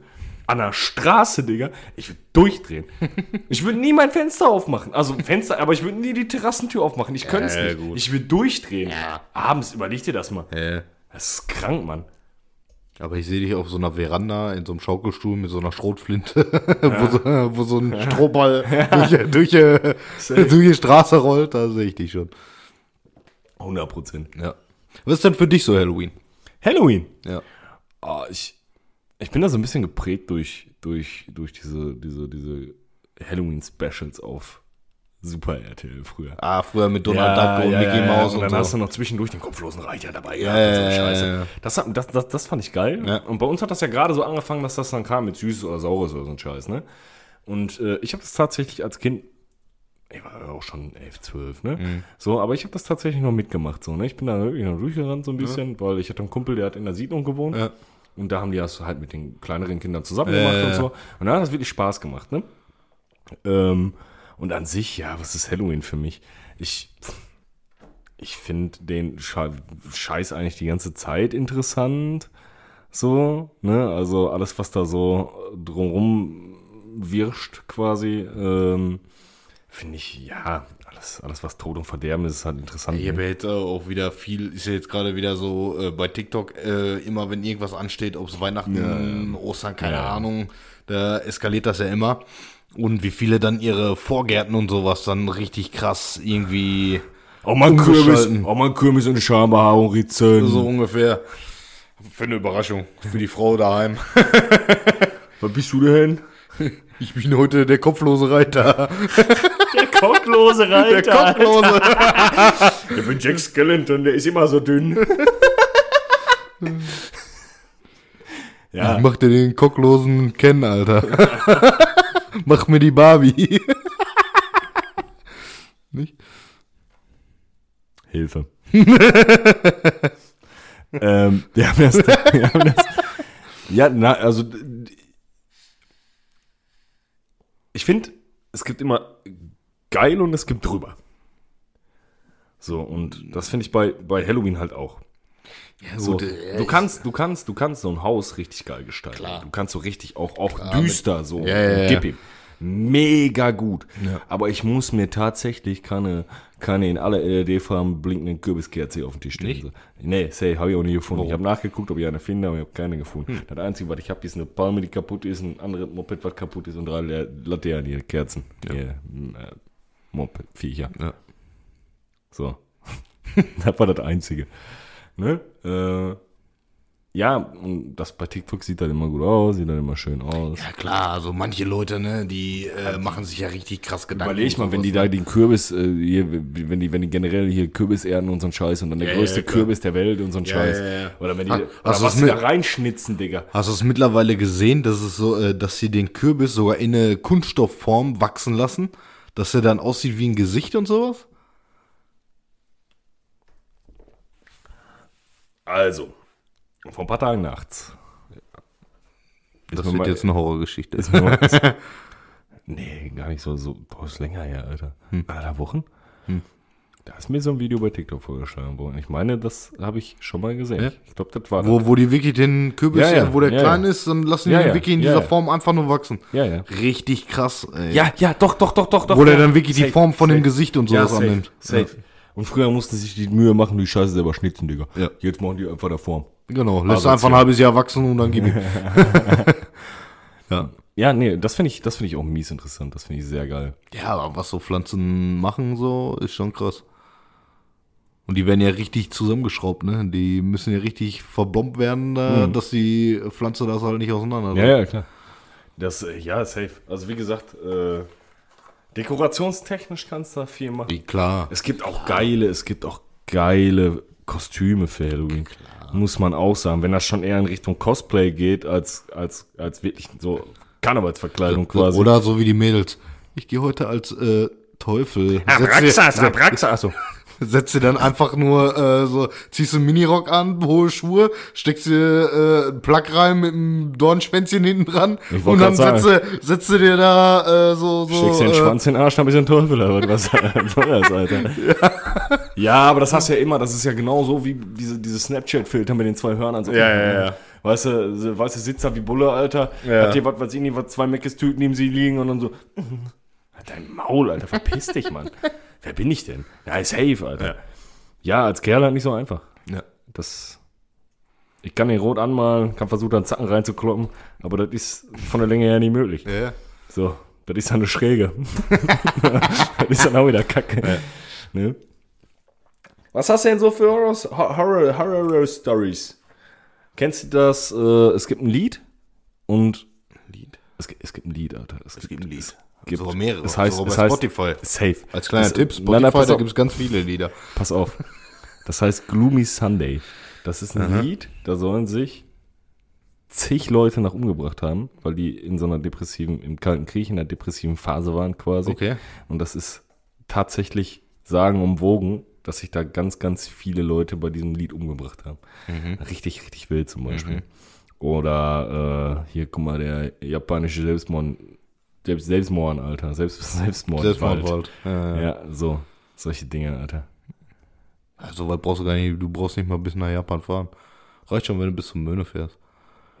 an der Straße, Digga, ich würde durchdrehen. [LAUGHS] ich würde nie mein Fenster aufmachen. Also Fenster, aber ich würde nie die Terrassentür aufmachen. Ich könnte es Ja, nicht. gut. Ich würde durchdrehen. Abends, überleg dir das mal. ja. Das ist krank, Mann. Aber ich sehe dich auf so einer Veranda in so einem Schaukelstuhl mit so einer Schrotflinte, [LAUGHS] wo, so, wo so ein Strohball [LAUGHS] durch, durch, äh, durch die Straße rollt. Da sehe ich dich schon. 100 Prozent. Ja. Was ist denn für dich so Halloween? Halloween. Ja. Ah, ich, ich bin da so ein bisschen geprägt durch, durch, durch diese, diese, diese Halloween-Specials auf Super RTL früher. Ah, früher mit Donald Duck und Mickey Mouse und und, dann hast so. du noch zwischendurch den kopflosen Reiter dabei Ja, ja, Scheiße. ja, ja. Das, hat, das, das, das fand ich geil. Ja. Und bei uns hat das ja gerade so angefangen, dass das dann kam mit Süßes oder Saures oder so ein Scheiß, ne? Und äh, ich habe das tatsächlich als Kind, ich war ja auch schon 11, 12, ne? Mhm. So, aber ich habe das tatsächlich noch mitgemacht, so, ne? Ich bin da wirklich noch durchgerannt so ein bisschen, weil ich hatte einen Kumpel, der hat in der Siedlung gewohnt. Ja. Und da haben die das halt mit den kleineren Kindern zusammen gemacht ja, und so. Und da hat das wirklich Spaß gemacht, ne? Ähm, und an sich, ja, was ist Halloween für mich? ich, ich finde den Sche- Scheiß eigentlich die ganze Zeit interessant. So, ne? Also alles, was da so drumrum wirscht, quasi, ähm, finde ich, ja, alles, alles, was Tod und Verderben ist, ist halt interessant. Ich habe jetzt äh, auch wieder viel, ist ja jetzt gerade wieder so äh, bei TikTok, äh, immer wenn irgendwas ansteht, ob es Weihnachten, Ostern, keine Ja. Ahnung, da eskaliert das ja immer. Und wie viele dann ihre Vorgärten und sowas dann richtig krass irgendwie Auch mal ein Kürbis, auch mal ein Kürbis und Schambehaarung ritzen. so ungefähr. Für eine Überraschung. Für die Frau daheim. [LAUGHS] Was bist du denn? Ich bin heute der kopflose Reiter. Der [LAUGHS] kopflose Reiter. Der kopflose. [LAUGHS] Ich bin Jack Skellington, der ist immer so dünn. [LAUGHS] ja, Mach dir den cocklosen Ken, Alter. [LAUGHS] Mach mir die Barbie. Nicht? Hilfe. ähm, wir haben das, wir haben das. Ja, na, also ich finde, es gibt immer geil und es gibt drüber. So, und das finde ich bei, bei Halloween halt auch. Ja, So, gut, äh, du kannst, du kannst, du kannst so ein Haus richtig geil gestalten. Klar. Du kannst so richtig auch, auch düster so. Ja, ja, ja. Gib ihm. Mega gut. Ja. Aber ich muss mir tatsächlich keine, keine in aller LED-Farben blinkenden Kürbiskerze auf den Tisch stellen. Nee, say, habe ich auch nie gefunden. Ich habe nachgeguckt, ob ich eine finde, aber ich habe keine gefunden. Hm. Das Einzige, was ich habe, ist eine Palme, die kaputt ist, ein anderes Moped, was kaputt ist und drei Laternen, hier, Kerzen. M, äh, Moped-Viecher. Ja. So. [LAUGHS] das war das Einzige. Ne? Äh, ja, und das bei TikTok sieht dann immer gut aus, sieht dann immer schön aus. Ja klar, also manche Leute, ne, die äh, machen sich ja richtig krass Gedanken. Überleg mal, wenn die da den Kürbis, äh, hier, wenn die, wenn die generell hier Kürbis ernten und so einen Scheiß und dann der Ja, größte ja. Kürbis der Welt und so einen Ja, Scheiß. ja, ja. Oder wenn die, Ha- oder was die da reinschnitzen, Digga. Hast du es mittlerweile gesehen, dass es so, äh, dass sie den Kürbis sogar in eine Kunststoffform wachsen lassen, dass er dann aussieht wie ein Gesicht und sowas? Also, vor ein paar Tagen nachts. Das wird jetzt eine Horrorgeschichte. Ist mir mal- [LAUGHS] ist- nee, gar nicht so, so, boah, ist länger her, Alter. Alter, Wochen? Da ist mir so ein Video bei TikTok vorgeschlagen worden. Ich meine, das habe ich schon mal gesehen. Ja? Ich glaube, das war Wo, wo die wirklich den Kürbis, Ja, ja, wo der klein ist, dann lassen die den wirklich in dieser. Form einfach nur wachsen. Ja, ja. Richtig krass, ey. Ja, ja, doch, doch, doch, doch, doch. Wo der dann wirklich die Safe, Form von dem safe. Gesicht und sowas safe, annimmt. safe. Und früher mussten sie sich die Mühe machen, die Scheiße selber schnitzen, Digga. Ja. Jetzt machen die einfach der Form. Genau, lässt Asozial. einfach ein halbes Jahr wachsen und dann gib ihm. [LAUGHS] ja. Ja, nee, das finde ich, das finde ich auch mies interessant. Das finde ich sehr geil. ja, aber was so Pflanzen machen, so, ist schon krass. Und die werden ja richtig zusammengeschraubt, ne? Die müssen ja richtig verbombt werden, da, dass die Pflanze das halt nicht auseinander. Ja, ja, klar. Das, äh, ja, safe. Also wie gesagt, äh, dekorationstechnisch kannst du da viel machen. Wie klar. Es gibt auch geile, es gibt auch geile Kostüme für Halloween. Muss man auch sagen. Wenn das schon eher in Richtung Cosplay geht, als, als, als wirklich so Karnevalsverkleidung quasi. Oder so wie die Mädels. Ich gehe heute als äh, Teufel. Abraxas, Abraxas. Achso. Setzt dir dann einfach nur äh, so, ziehst du einen Minirock an, hohe Schuhe, steckst dir äh, einen Plug rein mit einem Dornschwänzchen hinten dran und dann setzt du, setzt du dir da äh, so, so Steckst dir den äh, Schwanz in den Arsch, dann bist du ein Teufel, aber was soll das, Alter? Ja. aber das hast du ja immer, das ist ja genau so wie diese, diese Snapchat-Filter mit den zwei Hörnern. So Ja, ja, ja. Weißt du, weißt du, sitzt da wie Bulle, Alter, Ja. hat hier was, was irgendwie, was zwei Meckes-Tüten neben sie liegen und dann so, dein Maul, Alter, verpiss dich, Mann. [LAUGHS] Wer bin ich denn? Ja, safe, Alter. Ja. Ja, als Kerl halt nicht so einfach. Ja. Das, ich kann den rot anmalen, kann versuchen, einen Zacken reinzukloppen, aber das ist von der Länge her nicht möglich. Ja. So, das ist dann eine Schräge. [LAUGHS] [LAUGHS] das ist dann auch wieder Kacke. Ne? Was hast du denn so für Horror, Horror, Horror Stories? Kennst du das? Äh, es gibt ein Lied und Lied. es, gibt- es gibt ein Lied, Alter. Es, gibt ein Lied. Gibt, Sogar mehrere. Es heißt, es bei heißt Spotify. Safe. Als kleiner Das- Tipp, Nein, Spotify, nein, pass da gibt es ganz viele Lieder. Pass auf. Das heißt Gloomy Sunday. Das ist ein Lied, da sollen sich zig Leute nach umgebracht haben, weil die in so einer depressiven, im Kalten Krieg in einer depressiven Phase waren quasi. Okay. Und das ist tatsächlich sagenumwogen, dass sich da ganz, ganz viele Leute bei diesem Lied umgebracht haben. Richtig, richtig wild zum Beispiel. Oder äh, hier, guck mal, der japanische Selbstmord, Selbst, Selbstmord, Alter. Selbst, [LAUGHS] Selbstmord. Selbstmordwald. Ja, ja. Ja, so. Solche Dinge, Alter. Ja, so weit brauchst du gar nicht, du brauchst nicht mal bis nach Japan fahren. Reicht schon, wenn du bis zum Möhne fährst.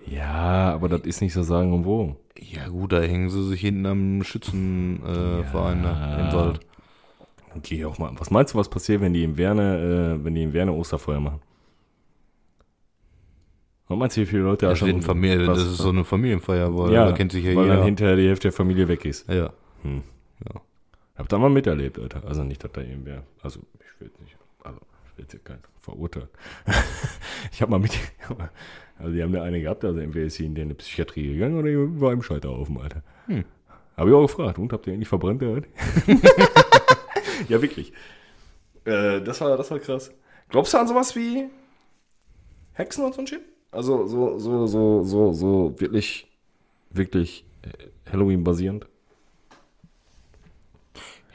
Ja, aber das ist nicht so sagen und wo. Ja gut, da hängen sie sich hinten am Schützenverein äh, Verein, ne, im Wald. Okay, auch mal. Was meinst du, was passiert, wenn die in Werne, äh, wenn die in Werne Osterfeuer machen? Meinst du, wie viele Leute wird ein Familie, das ist so eine Familienfeier, weil ja, da kennt sich ja weil dann jeder. hinterher die Hälfte der Familie weg ist. Ja. Hm. Ja. Hab da mal miterlebt, Alter. Also nicht, dass da irgendwer. Also, ich will nicht. Also, ich will jetzt hier keinen verurteilen. [LAUGHS] ich hab mal mit. Also, die haben da eine gehabt, also entweder ist sie in die Psychiatrie gegangen oder war im Scheiterhaufen, Alter. Hm. Hab ich auch gefragt. Und habt ihr eigentlich verbrannt, Alter? [LAUGHS] ja, wirklich. Äh, das, war, das war krass. Glaubst du an sowas wie Hexen und so ein Shit? Also, so, so, so, so, so wirklich, wirklich äh, Halloween-basierend?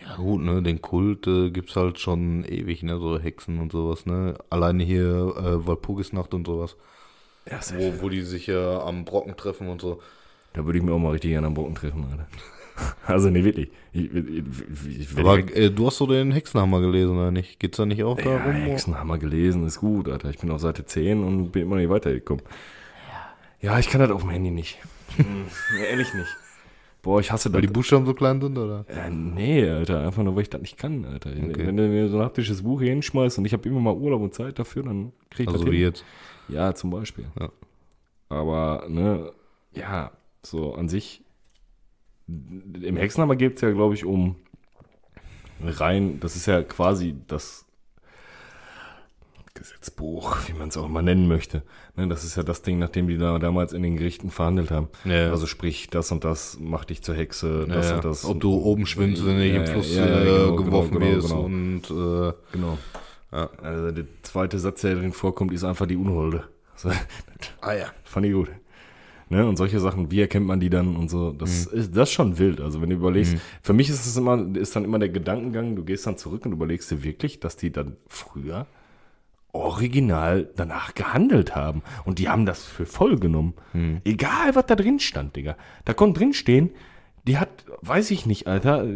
Ja gut, ne, den Kult äh, gibt's halt schon ewig, ne, so Hexen und sowas, ne. Alleine hier äh, Walpurgisnacht und sowas. Ja, Wo, wo die sich ja am Brocken treffen und so. Da würde ich mir auch mal richtig gerne am Brocken treffen, Alter. [LAUGHS] Also, nee, wirklich. Ich, ich, ich, Aber äh, du hast so den Hexenhammer gelesen, oder nicht? Geht's da nicht auch ja, darum? Hexenhammer gelesen, ist gut, Alter. Ich bin auf Seite 10 und bin immer nicht weitergekommen. Ja, ich kann das auf dem Handy nicht. [LAUGHS] Hm, nee, ehrlich nicht. Boah, ich hasse das. Weil die Buchstaben so klein sind, oder? Ja, nee, Alter, einfach nur, weil ich das nicht kann, Alter. Okay. Wenn du mir so ein haptisches Buch hier hinschmeißt und ich habe immer mal Urlaub und Zeit dafür, dann krieg ich Also das wie hin. jetzt. Ja, zum Beispiel. Ja. Aber, ne, ja, so an sich, im Hexenhammer geht es ja, glaube ich, um rein, das ist ja quasi das Gesetzbuch, wie man es auch immer nennen möchte. Ne, das ist ja das Ding, nachdem die da damals in den Gerichten verhandelt haben. Ja. Also sprich, das und das macht dich zur Hexe, das ja, und das. Ob du oben schwimmst, wenn du nicht im Fluss ja, äh, genau, geworfen genau, wirst genau. und äh, Genau. Also der zweite Satz, der drin vorkommt, ist einfach die Unholde. So, Ah ja. fand ich gut. Ne? Und solche Sachen, wie erkennt man die dann und so, das ist das ist schon wild. Also wenn du überlegst, für mich ist es immer, ist dann immer der Gedankengang, du gehst dann zurück und überlegst dir wirklich, dass die dann früher original danach gehandelt haben. Und die haben das für voll genommen. Egal, was da drin stand, Digga. Da konnte drin stehen, die hat, weiß ich nicht, Alter,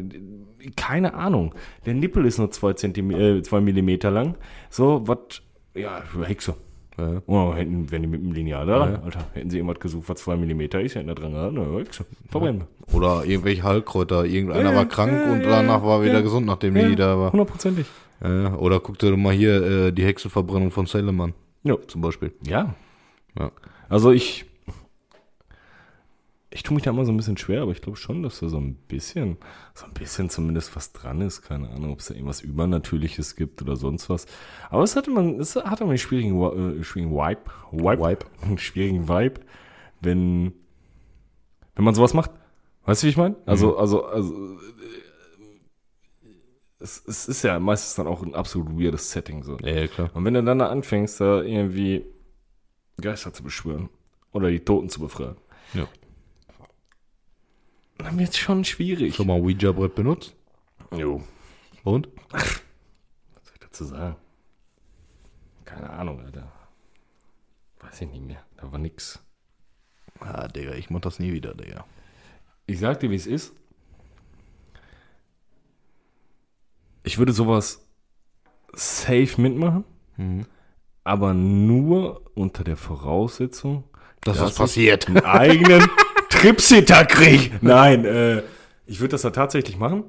keine Ahnung. Der Nippel ist nur zwei, Zentimeter, äh, zwei Millimeter lang. So, was, ja, Hexe. Ja. Oh, hätten, wenn die mit dem Lineal da ran, Alter, hätten sie irgendwas gesucht, was zwei Millimeter ist, hätten da dran Hexe. Verbrennen. Oder irgendwelche Heilkräuter. Irgendeiner Ja, war krank ja, und ja, danach war wieder ja. gesund, nachdem die da war. Hundertprozentig. Ja, oder guck dir doch mal hier äh, die Hexenverbrennung von Salem an. Ja. Zum Beispiel. Ja. Ja. Also ich, ich tue mich da immer so ein bisschen schwer, aber ich glaube schon, dass da so ein bisschen, so ein bisschen zumindest was dran ist. Keine Ahnung, ob es da irgendwas Übernatürliches gibt oder sonst was. Aber es hatte man, es hat immer einen schwierigen, äh, schwierigen Vibe, Vibe, Vibe. [LAUGHS] einen schwierigen Vibe, wenn, wenn man sowas macht. Weißt du, wie ich meine? Also, also, also, äh, es, es ist ja meistens dann auch ein absolut weirdes Setting so. Ja, ja, klar. Und wenn du dann da anfängst, da irgendwie Geister zu beschwören oder die Toten zu befreien, Ja. Dann wird es schon schwierig. Schon mal Ouija-Brett benutzt? Jo. Und? Was soll ich dazu sagen? Keine Ahnung, Alter. Weiß ich nicht mehr. Da war nix. Ah, Digga, ich mach das nie wieder, Digga. Ich sag dir, wie es ist. Ich würde sowas safe mitmachen, Mhm. aber nur unter der Voraussetzung, Dass dass das passiert. einen eigenen [LAUGHS] Tripsitter krieg. Nein, äh, ich würde das da tatsächlich machen,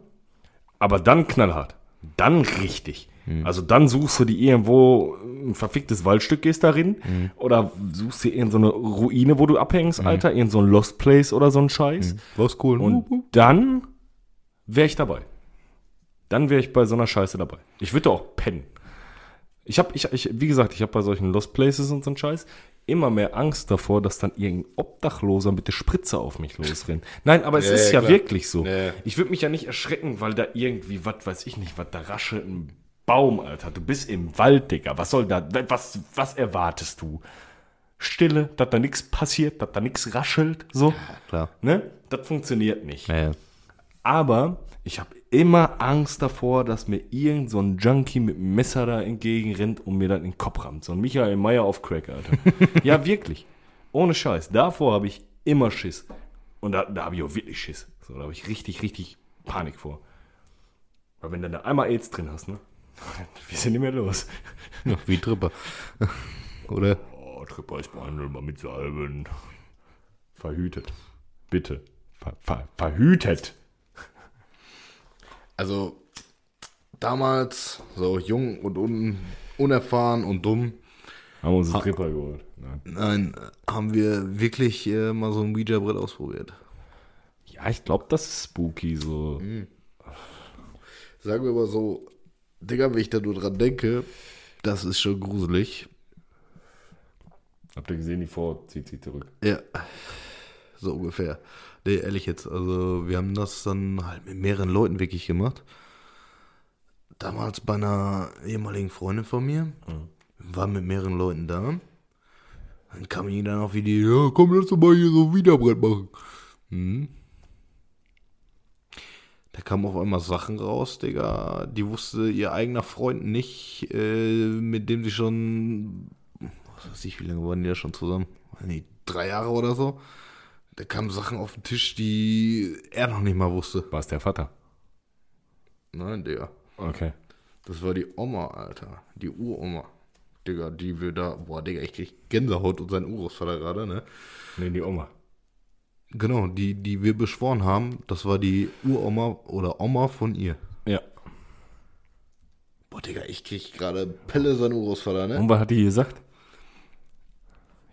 aber dann knallhart. Dann richtig. Also dann suchst du die irgendwo ein verficktes Waldstück gehst darin oder suchst dir irgendeine so eine Ruine, wo du abhängst, Alter, irgend so ein Lost Place oder so ein Scheiß. Was cool. Und dann wäre ich dabei. Dann wäre ich bei so einer Scheiße dabei. Ich würde auch pennen. Ich habe, ich, ich, wie gesagt, ich habe bei solchen Lost Places und so einen Scheiß immer mehr Angst davor, dass dann irgendein Obdachloser mit der Spritze auf mich losrennt. Nein, aber es Ja, ist ja, ja klar. wirklich so. Ja, ja. Ich würde mich ja nicht erschrecken, weil da irgendwie, was weiß ich nicht, was da raschelt ein Baum, Alter. Du bist im Wald, Digga. Was soll da, was, was erwartest du? Stille, dass da nichts passiert, dass da nichts raschelt, so. Klar. Ne? Das funktioniert nicht. Ja, ja. Aber ich habe immer Angst davor, dass mir irgend so ein Junkie mit einem Messer da entgegenrennt und mir dann in den Kopf rammt. So ein Michael Meyer auf Crack, Alter. [LAUGHS] ja, wirklich. Ohne Scheiß. Davor habe ich immer Schiss. Und da, da habe ich auch wirklich Schiss. So, da habe ich richtig, richtig Panik vor. Weil wenn du da einmal AIDS drin hast, ne? [LAUGHS] Wir sind nicht mehr los. Ja, wie Tripper. [LAUGHS] Oder? Oh, Tripper ist behandelt mal mit Salben. Verhütet. Bitte. Ver, ver, verhütet. Also, damals, so jung und un, unerfahren und dumm, Haben wir uns einen Tripper geholt. Nein. nein, haben wir wirklich äh, mal so ein Ouija-Brett ausprobiert. Ja, ich glaube, das ist spooky so. Sagen wir mal so, Digga, wenn ich da nur dran denke, das ist schon gruselig. Habt ihr gesehen, die Frau zieht sich zurück. Ja, so ungefähr. Nee, ehrlich jetzt, also wir haben das dann halt mit mehreren Leuten wirklich gemacht. Damals bei einer ehemaligen Freundin von mir, wir waren mit mehreren Leuten da. Dann kam die dann auf die Idee, ja, komm, lass doch mal hier so ein Wiederbrett machen. Hm. Da kamen auf einmal Sachen raus, Digga, die wusste ihr eigener Freund nicht, äh, mit dem sie schon, was weiß ich, wie lange waren die da schon zusammen? Nicht, drei Jahre oder so. Da kamen Sachen auf den Tisch, die er noch nicht mal wusste. War es der Vater? Nein, Digga. Okay. Das war die Oma, Alter. Die Uroma. Digga, die wir da, boah, Digga, ich krieg Gänsehaut und sein Urgroßvater gerade, ne? Nee, die Oma. Genau, die, die wir beschworen haben, das war die Uroma oder Oma von ihr. Ja. Boah, Digga, ich krieg gerade Pelle sein Urgroßvater, ne? Und was hat die gesagt?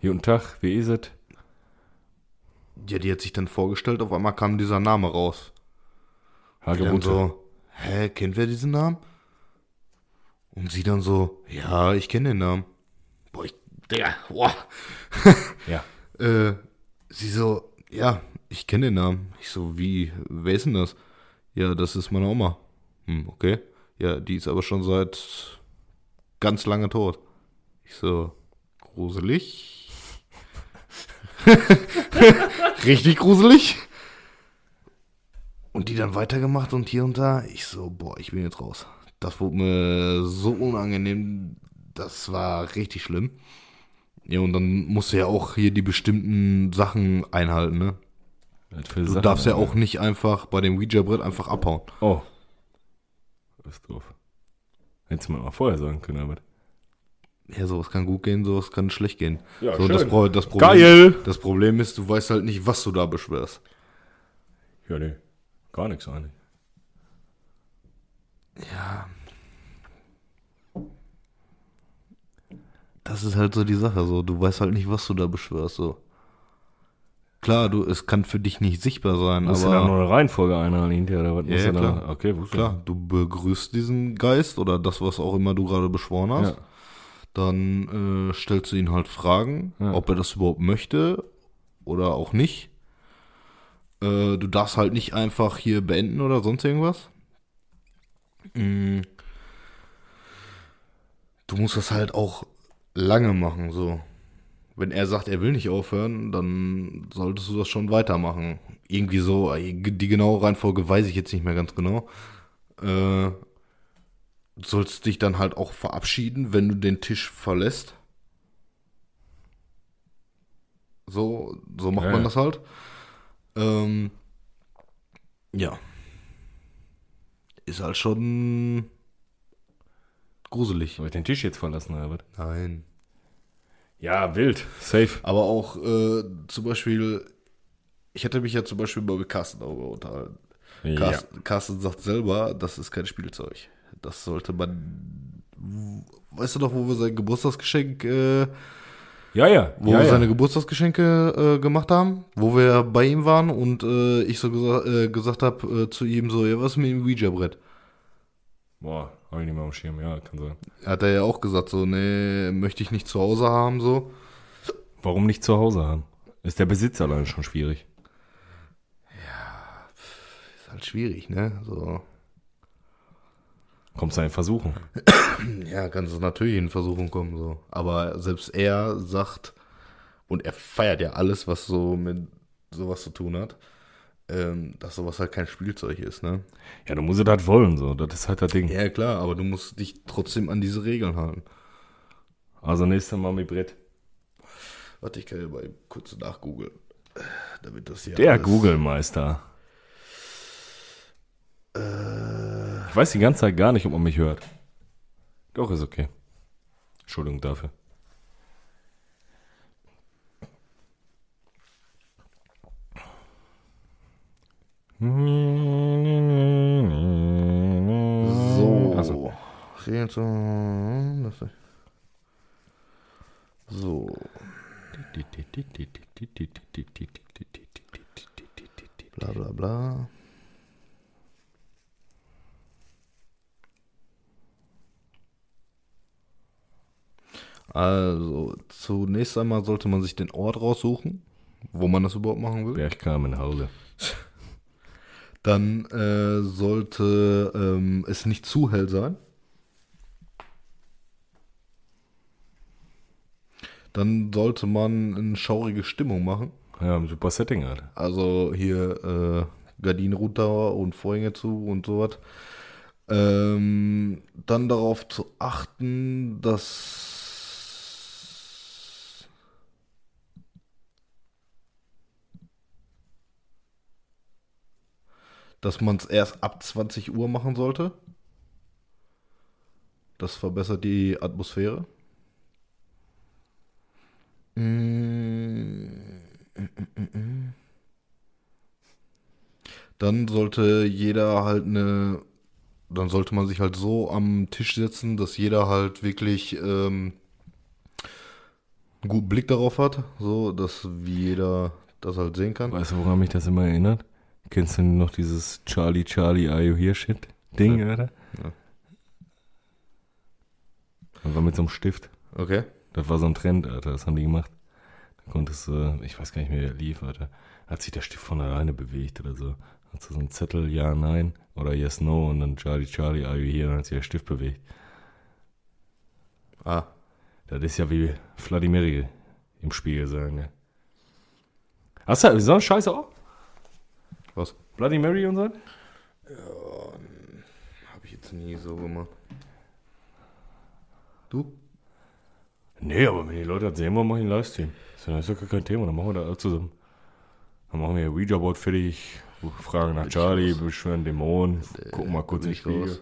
Guten Tag, wie ist es? Ja, die hat sich dann vorgestellt, auf einmal kam dieser Name raus. Die dann so, hä, kennt wer diesen Namen? Und sie dann so, ja, ich kenne den Namen. Boah, ich, Digga, boah. [LAUGHS] Ja. Äh, sie so, ja, ich kenne den Namen. Ich so, wie, wer ist denn das? Ja, das ist meine Oma. Hm, okay. Ja, die ist aber schon seit ganz lange tot. Ich so, gruselig. [LAUGHS] [LAUGHS] Richtig gruselig. Und die dann weitergemacht und hier und da. Ich so, boah, ich bin jetzt raus. Das wurde mir so unangenehm. Das war richtig schlimm. Ja, und dann musst du ja auch hier die bestimmten Sachen einhalten, ne? Du Sachen, darfst ja auch nicht einfach bei dem Ouija-Brett einfach abhauen. Oh. Das ist doof. Hättest du mir mal vorher sagen können, aber. Ja, sowas kann gut gehen, sowas kann schlecht gehen. Ja, so, schön. das, Pro das, Problem, Geil! das Problem ist, du weißt halt nicht, was du da beschwörst. Ja, nee. Gar nichts eigentlich. Ja. Das ist halt so die Sache, so. Du weißt halt nicht, was du da beschwörst, so. Klar, du, es kann für dich nicht sichtbar sein, Musst du dann aber nur eine Reihenfolge einhalten oder was? Ja, ja, du da- klar. Okay, wusste klar, du begrüßt diesen Geist oder das, was auch immer du gerade beschworen hast. Ja. Dann äh, stellst du ihn halt Fragen, Ja. ob er das überhaupt möchte oder auch nicht. Äh, du darfst halt nicht einfach hier beenden oder sonst irgendwas. Mm. Du musst das halt auch lange machen, so. Wenn er sagt, er will nicht aufhören, dann solltest du das schon weitermachen. Irgendwie so, die genaue Reihenfolge weiß ich jetzt nicht mehr ganz genau. Äh, sollst dich dann halt auch verabschieden, wenn du den Tisch verlässt. So, so macht Ja, man das halt. Ähm, ja. Ist halt schon gruselig. Soll ich den Tisch jetzt verlassen, was? Nein. Ja, wild. Safe. Aber auch äh, zum Beispiel, ich hätte mich ja zum Beispiel mal mit Carsten darüber unterhalten. Ja. Carsten, Carsten sagt selber, das ist kein Spielzeug. Das sollte man. Weißt du noch, wo wir sein Geburtstagsgeschenk, äh, Ja, ja. wo ja, wir ja. seine Geburtstagsgeschenke äh, gemacht haben, wo wir bei ihm waren und äh, ich so gesa äh, gesagt habe äh, zu ihm so, ja, was ist mit dem Ouija-Brett? Boah, hab ich nicht mehr am Schirm. Ja, kann sein. Hat er ja auch gesagt, so, nee, möchte ich nicht zu Hause haben, so. Warum nicht zu Hause haben? Ist der Besitz allein schon schwierig. Ist halt schwierig, ne? So. Kommst du in Versuchen? [COUGHS] Ja, kann es natürlich in Versuchung kommen, so. Aber selbst er sagt, und er feiert ja alles, was so mit sowas zu tun hat, ähm, dass sowas halt kein Spielzeug ist, ne? Ja, du musst das wollen, so. Das ist halt das Ding. Ja, klar, aber du musst dich trotzdem an diese Regeln halten. Also nächstes Mal mit Brett. Warte, ich kann ja mal kurz nachgoogeln. Damit das hier Der Google-Meister. Äh, weiß die ganze Zeit gar nicht, ob man mich hört. Doch, ist okay. Entschuldigung dafür. So. Also, So. Bla bla bla. Also, zunächst einmal sollte man sich den Ort raussuchen, wo man das überhaupt machen will. Bergkamenhauge. [LAUGHS] Dann äh, sollte ähm, es nicht zu hell sein. Dann sollte man eine schaurige Stimmung machen. Ja, ein super Setting, Alter. Also hier äh, Gardinen runter und Vorhänge zu und sowas. Ähm, dann darauf zu achten, dass dass man es erst ab 20 Uhr machen sollte. Das verbessert die Atmosphäre. Mm. Dann sollte jeder halt eine, dann sollte man sich halt so am Tisch setzen, dass jeder halt wirklich ähm, einen guten Blick darauf hat, so dass wie jeder das halt sehen kann. Weißt du, woran mich das immer erinnert? Kennst du noch dieses Charlie, Charlie, are you here shit Ding, Alter? Ja. Das war mit so einem Stift. Okay. Das war so ein Trend, Alter. Das haben die gemacht. Da konntest du, ich weiß gar nicht mehr, wie der lief, Alter. Hat sich der Stift von alleine bewegt oder so. Hat so einen Zettel, ja, nein oder yes, no und dann Charlie, Charlie, are you here? Und dann hat sich der Stift bewegt. Ah, Das ist ja wie Vladimir im Spiegel sagen, ne? Hast du so eine Scheiße auch? Was? Bloody Mary und so? Habe ich jetzt nie so gemacht. Du? Nee, aber wenn die Leute das sehen wollen, mache ich einen Livestream. Das ist ja gar kein Thema, dann machen wir das alle zusammen. Dann machen wir Ouija-Board fertig, fragen nach Charlie, beschwören Dämonen, gucken mal Da kurz in den ich Spiegel. raus.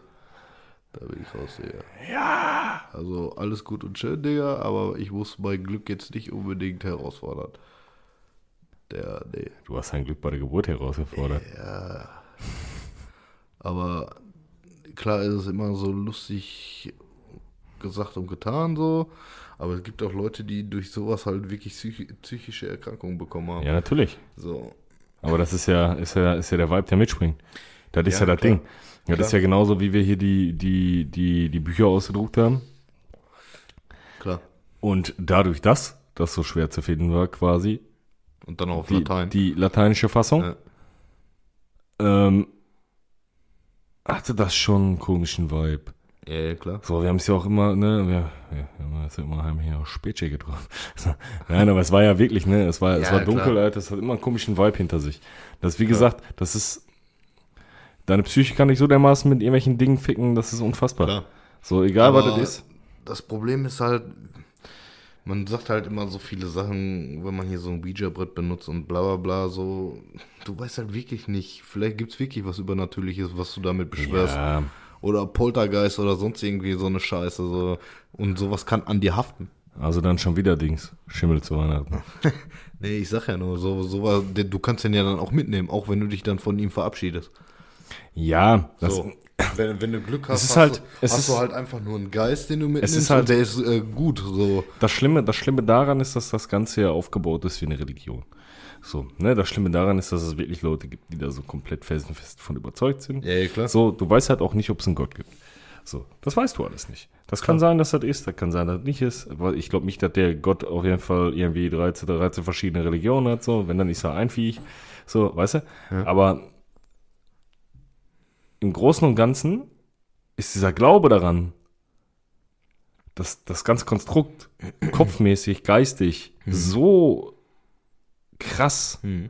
Da bin ich raus, Digga. Ja! Also alles gut und schön, Digga, aber ich muss mein Glück jetzt nicht unbedingt herausfordern. Der, nee. Du hast dein Glück bei der Geburt herausgefordert. Ja. Aber klar ist es immer so lustig gesagt und getan so. Aber es gibt auch Leute, die durch sowas halt wirklich psychi- psychische Erkrankungen bekommen haben. Ja, natürlich. So. Aber das ist ja, ist ja, ist ja der Vibe, der mitspringt. Das ist ja, Ja, das klar. Ding. Ja, das ist Klar. ja genauso, wie wir hier die, die, die, die Bücher ausgedruckt haben. Klar. Und dadurch, dass das so schwer zu finden war, quasi, Und dann auch auf die, Latein. die lateinische Fassung, Ja. ähm, hatte das schon einen komischen Vibe. ja, ja, klar. So, wir haben es ja auch immer, ne, wir, wir haben es ja immer, haben hier auch Spätschick getroffen. [LAUGHS] Nein, aber es war ja wirklich, ne, es war, es Ja, war dunkel, klar. Alter, es hat immer einen komischen Vibe hinter sich. Das, wie gesagt, das ist, deine Psyche kann dich so dermaßen mit irgendwelchen Dingen ficken, das ist unfassbar. Klar. So, egal was Aber das ist. Das Problem ist halt, man sagt halt immer so viele Sachen, wenn man hier so ein Ouija-Brett benutzt und bla bla bla, so, du weißt halt wirklich nicht, vielleicht gibt es wirklich was Übernatürliches, was du damit beschwörst. Ja, Oder Poltergeist oder sonst irgendwie so eine Scheiße. So. Und sowas kann an dir haften. also dann schon wieder Dings, Schimmel zu Weihnachten. [LAUGHS] Nee, ich sag ja nur, so, sowas, du kannst den ja dann auch mitnehmen, auch wenn du dich dann von ihm verabschiedest. Ja, das, So. Wenn, wenn du Glück hast, ist hast, halt- du, es hast ist- du halt einfach nur einen Geist, den du mitnimmst ist halt- und der ist äh, gut. So. Das Schlimme, das Schlimme daran ist, dass das Ganze ja aufgebaut ist wie eine Religion. So, ne, das Schlimme daran ist, dass es wirklich Leute gibt, die da so komplett felsenfest von überzeugt sind. Ja, ja, klar. So, du weißt halt auch nicht, ob es einen Gott gibt. So, das weißt du alles nicht. Das kann sein, dass das ist, das kann sein, dass das nicht ist. Aber ich glaube nicht, dass der Gott auf jeden Fall irgendwie 13, 13 verschiedene Religionen hat. So, wenn dann ist er ein Viech. So, weißt du? Aber im Großen und Ganzen ist dieser Glaube daran, dass das ganze Konstrukt [CLEARS THROAT] kopfmäßig, geistig so krass, Hm,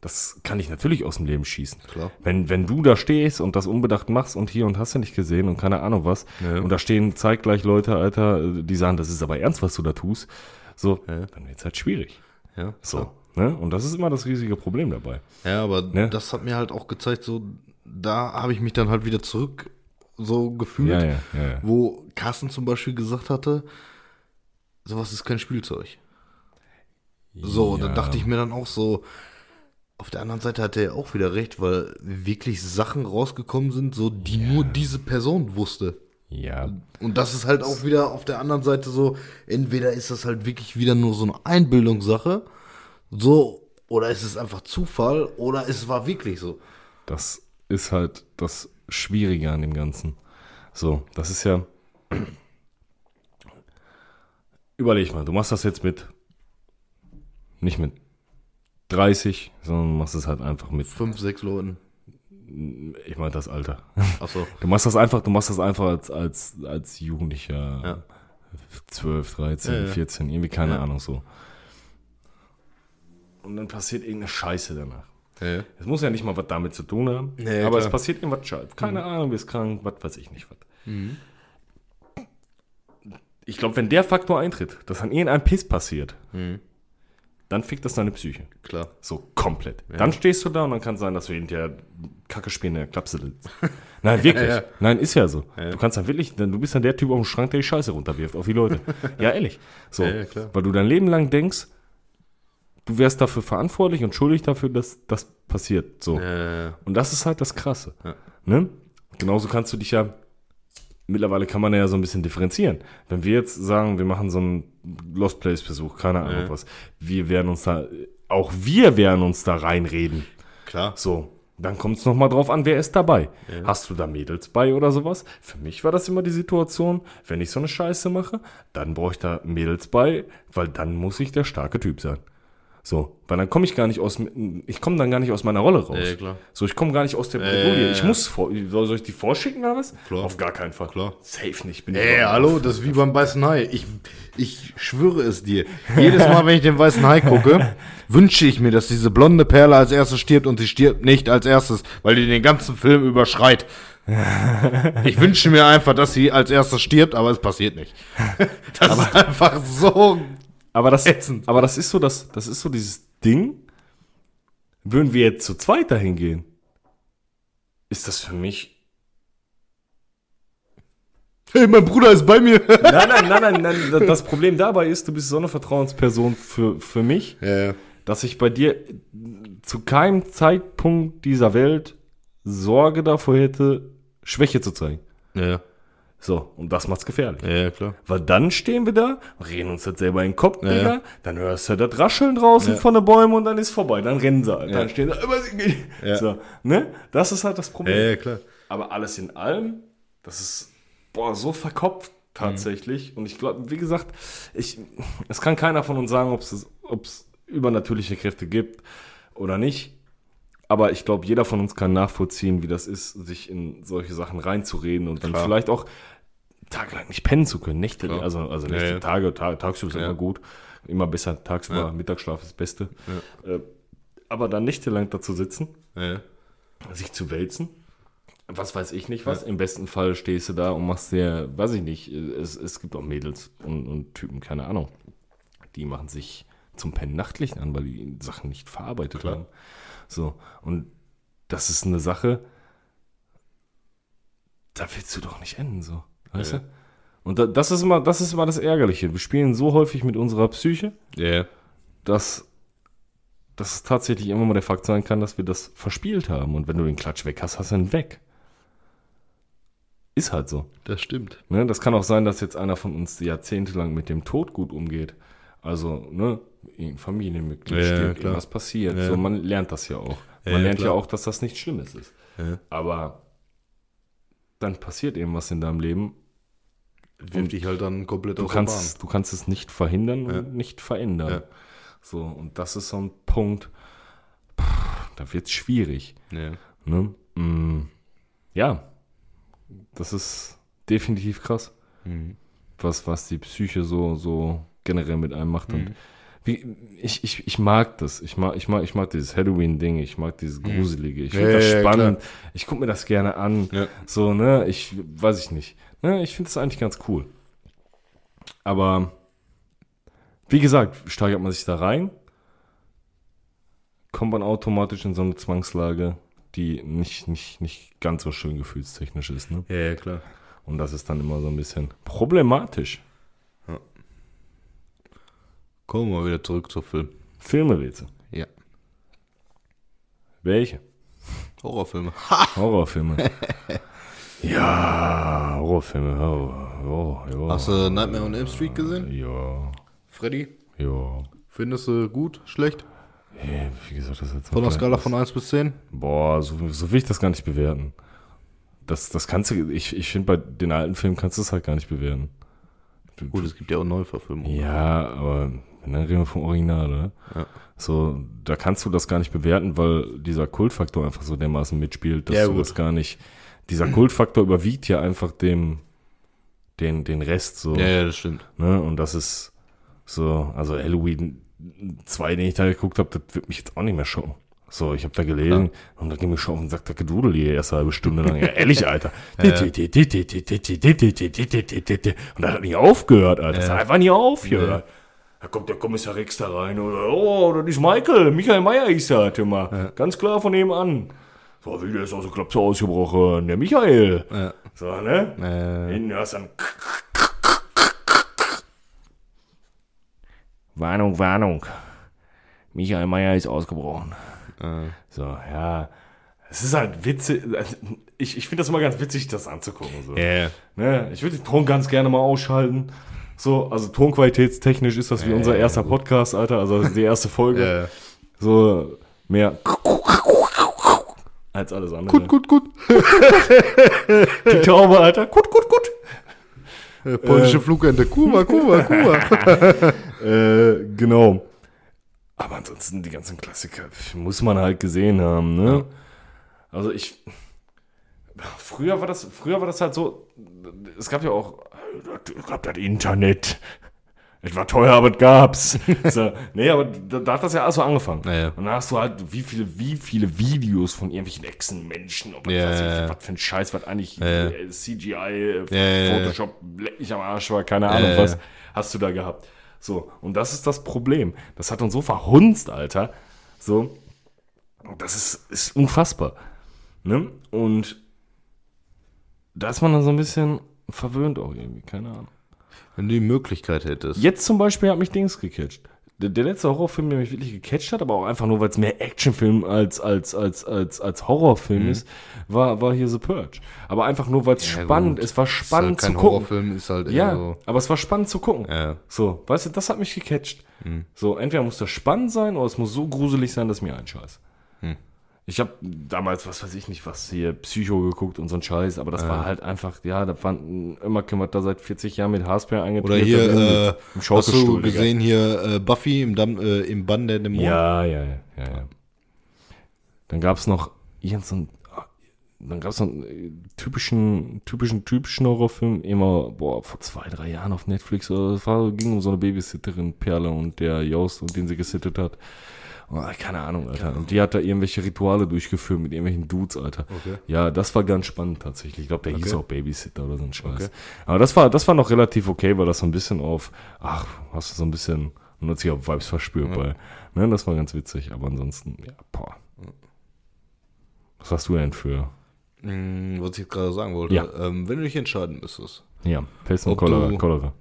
das kann ich natürlich aus dem Leben schießen. klar. Wenn, wenn du da stehst und das unbedacht machst und hier und hast du nicht gesehen und keine Ahnung was, Ja. und da stehen zeitgleich Leute, Alter, die sagen, das ist aber ernst, was du da tust, so, Ja. dann wird's halt schwierig. Ja, So, ne? Und das ist immer das riesige Problem dabei. Ja, aber Ne? das hat mir halt auch gezeigt, so, da habe ich mich dann halt wieder zurück so gefühlt, Ja, ja, ja, wo Carsten zum Beispiel gesagt hatte, sowas ist kein Spielzeug. So, dann dachte ich mir dann auch so, auf der anderen Seite hatte er auch wieder recht, weil wirklich Sachen rausgekommen sind, so die nur diese Person wusste. Ja, Und das ist halt auch wieder auf der anderen Seite so, entweder ist das halt wirklich wieder nur so eine Einbildungssache, so, oder ist es einfach Zufall, oder es war wirklich so. das ist halt das Schwierige an dem Ganzen. So, das ist ja. Überleg mal, du machst das jetzt mit. Nicht mit 30, sondern du machst es halt einfach mit. Fünf, sechs Leuten. Ich meine das Alter. Achso. Du machst das einfach, du machst das einfach als, als, als Jugendlicher. Ja. 12, 13, Ja, ja. 14, irgendwie keine Ja. Ahnung so. Und dann passiert irgendeine Scheiße danach. Ja. Es muss ja nicht mal was damit zu tun haben, Nee, aber klar. es passiert irgendwas Scheiße. Keine Ahnung, bist krank, was weiß ich nicht was. Ich glaube, wenn der Faktor eintritt, dass an irgendeinem Piss passiert, dann fickt das deine Psyche. Klar. So komplett. Dann stehst du da und dann kann es sein, dass du hinterher Kacke spielen in der Klapse sitzt. [LAUGHS] Nein, wirklich. Ja, ja. Nein, ist ja so. Du kannst dann wirklich, du bist dann der Typ auf dem Schrank, der die Scheiße runterwirft auf die Leute. [LAUGHS] ja, ehrlich. So. Ja, ja. Weil du dein Leben lang denkst, du wärst dafür verantwortlich und schuldig dafür, dass das passiert. So. Äh, Und das ist halt das Krasse. Ja. Ne? Genauso kannst du dich ja, mittlerweile kann man ja so ein bisschen differenzieren. Wenn wir jetzt sagen, wir machen so einen Lost Place Besuch, keine Ahnung Ja. was, wir werden uns da, auch wir werden uns da reinreden. klar. So, dann kommt es nochmal drauf an, wer ist dabei. Hast du da Mädels bei oder sowas? Für mich war das immer die Situation, wenn ich so eine Scheiße mache, dann brauche ich da Mädels bei, weil dann muss ich der starke Typ sein. So, weil dann komme ich gar nicht aus, ich komme dann gar nicht aus meiner Rolle raus. Ja, klar. So, ich komme gar nicht aus der Bredouille. ja, Ich muss vor, soll, ich die vorschicken oder was? Klar. Auf gar keinen Fall. Klar. Safe nicht. Bin Ey, ich hallo, das ist wie beim Weißen Hai. Ich, ich schwöre es dir. Jedes Mal, wenn ich den Weißen Hai gucke, [LAUGHS] wünsche ich mir, dass diese blonde Perle als erstes stirbt und sie stirbt nicht als erstes, weil die den ganzen Film überschreit. Ich wünsche mir einfach, dass sie als erstes stirbt, aber es passiert nicht. [LAUGHS] Das ist einfach so. Aber das, Ätzend. aber das ist so, das, das ist so dieses Ding. Würden wir jetzt zu zweit dahin gehen, ist das für mich. Hey, mein Bruder ist bei mir. Nein, nein, nein, nein, nein. Das Problem dabei ist, du bist so eine Vertrauensperson für, für mich, Ja, dass ich bei dir zu keinem Zeitpunkt dieser Welt Sorge davor hätte, Schwäche zu zeigen. Ja, So, und das macht's gefährlich. ja, klar. Weil dann stehen wir da, reden uns das selber in den Kopf, Ja, ja. Dann hörst du das Rascheln draußen Ja. von den Bäumen und dann ist vorbei. Dann rennen sie. Dann Ja. stehen sie. "Aber sie-" Ja. So, ne? Das ist halt das Problem. Ja, klar. Aber alles in allem, das ist boah, so verkopft tatsächlich. Und ich glaube, wie gesagt, ich, es kann keiner von uns sagen, ob es übernatürliche Kräfte gibt oder nicht. Aber ich glaube, jeder von uns kann nachvollziehen, wie das ist, sich in solche Sachen reinzureden und dann Klar. vielleicht auch tagelang nicht pennen zu können. Nächte, Klar. also, also Ja, Nächte, ja. Tage, Tag, tagsüber ist Ja. immer gut. Immer besser tagsüber, Ja. Mittagsschlaf ist das Beste. Äh, aber dann nächtelang da zu sitzen, Ja, sich zu wälzen. Was weiß ich nicht was. Im besten Fall stehst du da und machst dir, weiß ich nicht, es, es gibt auch Mädels und, und Typen, keine Ahnung. Die machen sich zum Pennen Nachtlicht an, weil die Sachen nicht verarbeitet Klar. haben. So, und das ist eine Sache, da willst du doch nicht enden, so. Weißt Ja. du? Und da, das, ist immer, das ist immer das Ärgerliche. Wir spielen so häufig mit unserer Psyche, ja. dass, dass es tatsächlich immer mal der Fakt sein kann, dass wir das verspielt haben. Und wenn du den Klatsch weg hast, hast du ihn weg. Ist halt so. Das stimmt. Ne? Das kann auch sein, dass jetzt einer von uns jahrzehntelang mit dem Tod gut umgeht. Also, ne, ein Familienmitglied Ja, stirbt, klar. irgendwas passiert. Ja. So, man lernt das ja auch. Ja, Man ja, lernt ja klar. auch, dass das nichts Schlimmes ist. Ja. Aber dann passiert irgendwas in deinem Leben. Wirft dich halt dann komplett Du aus kannst, du kannst es nicht verhindern Ja. und nicht verändern. Ja. So, und das ist so ein Punkt, pff, da wird es schwierig. Bahn. Ne? Mm, ja, das ist definitiv krass, Ja. Mhm. was, was die Psyche so, so generell mit einem macht. Mhm. Und wie, ich, ich, ich mag das. Ich mag, ich mag, ich mag dieses Halloween-Ding, ich mag dieses Gruselige. Ich Ja, finde das ja, ja, spannend. ich gucke mir das gerne an. Ja. So, ne, ich weiß ich nicht. Ne, ich finde das eigentlich ganz cool. Aber wie gesagt, steigert man sich da rein, kommt man automatisch in so eine Zwangslage, die nicht, nicht, nicht ganz so schön gefühlstechnisch ist. Ne? Ja, ja, klar. Und das ist dann immer so ein bisschen problematisch. Kommen wir wieder zurück zum Film. Filmerätsel. Ja. Welche? Horrorfilme. [LAUGHS] Horrorfilme. ja, Horrorfilme. Oh, oh, ja. Hast du Nightmare on Elm Street gesehen? Ja, Freddy? ja. Findest du gut, schlecht? Hey, wie gesagt, das ist jetzt Von der Skala von 1 bis 10? Boah, so, so will ich das gar nicht bewerten. Das, das kannst du, ich, ich finde, bei den alten Filmen kannst du es halt gar nicht bewerten. Du- Gut, es gibt ja auch Neuverfilmungen. Ja, aber dann reden wir vom Original, oder? Ja. So, da kannst du das gar nicht bewerten, weil dieser Kultfaktor einfach so dermaßen mitspielt, dass Ja, du das gar nicht. Dieser Kultfaktor überwiegt ja einfach dem, den, den Rest so. Ja, ja, das stimmt. Ne? Und das ist so, also Halloween 2, den ich da geguckt habe, das wird mich jetzt auch nicht mehr schocken. So, ich habe da gelesen und da ging mir schon auf den Sack der Gedudel die erste halbe Stunde lang. Ja, [LAUGHS] ehrlich, Alter. Und da hat nicht aufgehört, Alter. Das hat einfach nie aufgehört. Da kommt der Kommissar Rex da rein oder, oh, das ist Michael, Michael Meyer ist das, hör mal. Ganz klar von nebenan. So, wie der ist aus der Klapse ausgebrochen, der Michael. Ja. So, ne? Äh, Hinten hörst du dann. Warnung, Warnung. Michael Meyer ist ausgebrochen. äh, So, ja. Es ist halt witzig. Ich, ich finde das immer ganz witzig, das anzugucken. So. ja. Ne? Ich würde den Ton ganz gerne mal ausschalten. So, also tonqualitätstechnisch ist das wie unser erster Podcast, Alter. Also die [LAUGHS] erste Folge. Ja. So mehr als alles andere. Gut, gut, gut. Die Taube, Alter. Gut, gut, gut. Äh, polnische Flugente. Kuba, Kuba, Kuba. [LAUGHS] Äh, genau. Aber ansonsten die ganzen Klassiker muss man halt gesehen haben, ne? Also ich. Früher war das, früher war das halt so, es gab ja auch, es gab das Internet. Es war teuer, aber es gab's. [LAUGHS] so, nee, aber da, da hat das ja alles so angefangen. Ja, ja. Und dann hast du halt, wie viele, wie viele Videos von irgendwelchen Echsenmenschen, ob Ja, was, ja, was für ein Scheiß, was eigentlich äh, CGI, äh. Photoshop, leck mich am Arsch war, keine Ahnung was, hast du da gehabt. So, und das ist das Problem. Das hat uns so verhunzt, Alter. So, das ist, ist unfassbar. Ne? Und da ist man dann so ein bisschen verwöhnt auch irgendwie, keine Ahnung. Wenn du die Möglichkeit hättest. Jetzt zum Beispiel hat mich Dings gecatcht. Der, der letzte Horrorfilm, der mich wirklich gecatcht hat, aber auch einfach nur, weil es mehr Actionfilm als, als, als, als, als Horrorfilm ist, war, war hier The Purge. Aber einfach nur, weil es Ja, spannend, gut. es war Ist spannend halt kein zu gucken. Horrorfilm, ist halt eher Ja, so. aber es war spannend zu gucken. Ja. So, weißt du, das hat mich gecatcht. Hm. So, entweder muss das spannend sein oder es muss so gruselig sein, dass mir ein Scheiß. Ich habe damals, was weiß ich nicht, was hier, Psycho geguckt und so ein Scheiß, aber das war halt einfach, ja, da fand immer kümmert da seit 40 Jahren mit Haarspray eingetreten. Oder hier, äh, im hast du gesehen hier äh, Buffy im, Damm, äh, im Bann der Dämonen? Ja, ja, ja, ja, ja. Dann gab es noch ein, dann gab es so einen äh, typischen, typischen, typischen Horrorfilm, immer, boah, vor zwei, drei Jahren auf Netflix, oder es war, ging um so eine Babysitterin, Perle und der Jost, und den sie gesittet hat. Oh, keine Ahnung, Alter. Und die hat da irgendwelche Rituale durchgeführt mit irgendwelchen Dudes, Alter. Okay. Ja, das war ganz spannend tatsächlich. Ich glaube, der hieß Okay. auch Babysitter oder so ein Scheiß. Okay. Aber das war, das war noch relativ okay, weil das so ein bisschen auf, ach, hast du so ein bisschen 90er Vibes verspürt bei. Ne, das war ganz witzig, aber ansonsten, ja, boah. Was hast du denn für, Hm, was ich gerade sagen wollte. Ja. Ähm, wenn du dich entscheiden müsstest. ja, Pest und Cholera.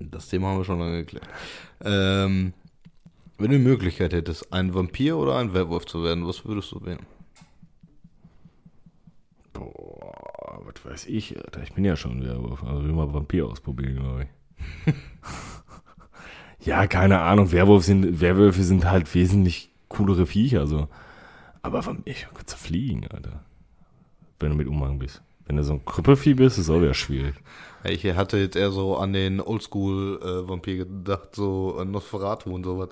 Das Thema haben wir schon lange geklärt. Ähm, wenn du die Möglichkeit hättest, ein Vampir oder ein Werwolf zu werden, was würdest du wählen? Boah, was weiß ich, Alter. Ich bin ja schon wieder, also will mal Vampir ausprobieren, glaube ich. [LAUGHS] ja, keine Ahnung, Werwolf sind, Werwölfe sind halt wesentlich coolere Viecher, so. Aber Vampir, kannst du fliegen, Alter. Wenn du mit Umhang bist. Wenn du so ein Krüppelvieh bist, ist auch wieder schwierig. Ich hatte jetzt eher so an den Oldschool-Vampir gedacht, so an Nosferatu und sowas.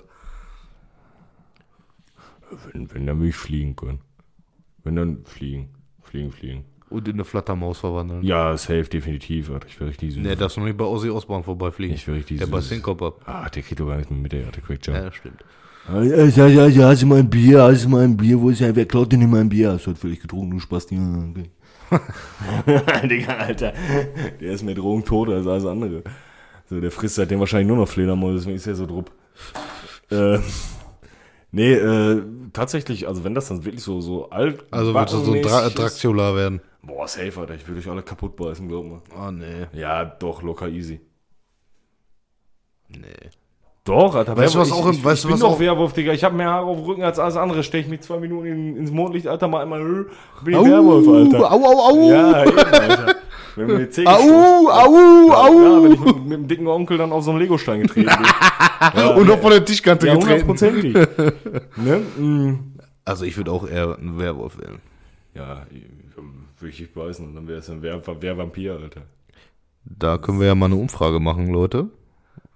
Wenn, wenn, dann will ich fliegen können. Wenn, dann fliegen. Fliegen, fliegen. Und in eine Flattermaus verwandeln. Ja, safe, definitiv, Alter. Ich wäre richtig süß. Ne, darfst du noch nicht bei Ozzy Osbourne vorbeifliegen. ich wäre richtig der bei süß. Syncop ab. Ah, der kriegt doch gar nicht mehr mit, der der Quick Jump. Ja, stimmt. Ja, ja, ja, ja, hast du mein Bier, hast du mein Bier, wo ist er? Wer klaut denn in mein Bier? Hast du halt völlig getrunken, du Spaß. Ja, okay. [LAUGHS] Digga, Alter. Der ist mehr drogentot als alles andere. So, der frisst seitdem wahrscheinlich nur noch Fledermäuse, deswegen ist er so drupp. Äh, Nee, äh, tatsächlich, also wenn das dann wirklich so, so alt Also wird das so ein Dra Dracula werden. Boah, safe, Alter, ich würde euch alle kaputt beißen, glaub mal. Oh, nee. Ja, doch, locker easy. Nee. Doch, Alter. Weißt du, was ich, auch im- ich, weißt ich bin was doch auch- Werwolf, Digga. Ich habe mehr Haare auf dem Rücken als alles andere. Stech mich zwei Minuten in, ins Mondlicht, Alter, mal einmal, äh, bin ich Au, Werwolf, Alter. Au, au, au. Ja, eben, Alter. [LAUGHS] Wenn mir die Zähne Au, au, Ja, au. wenn ich mit, mit dem dicken Onkel dann auf so einen Legostein getreten bin. [LAUGHS] Ja, Und noch von der Tischkante ja, getreten. hundertprozentig. [LAUGHS] ne? mm. Also ich würde auch eher einen Werwolf wählen. Ja, würde ich nicht beißen. Dann wäre es ein Wer, Wer Vampir, Alter. Da können wir ja mal eine Umfrage machen, Leute.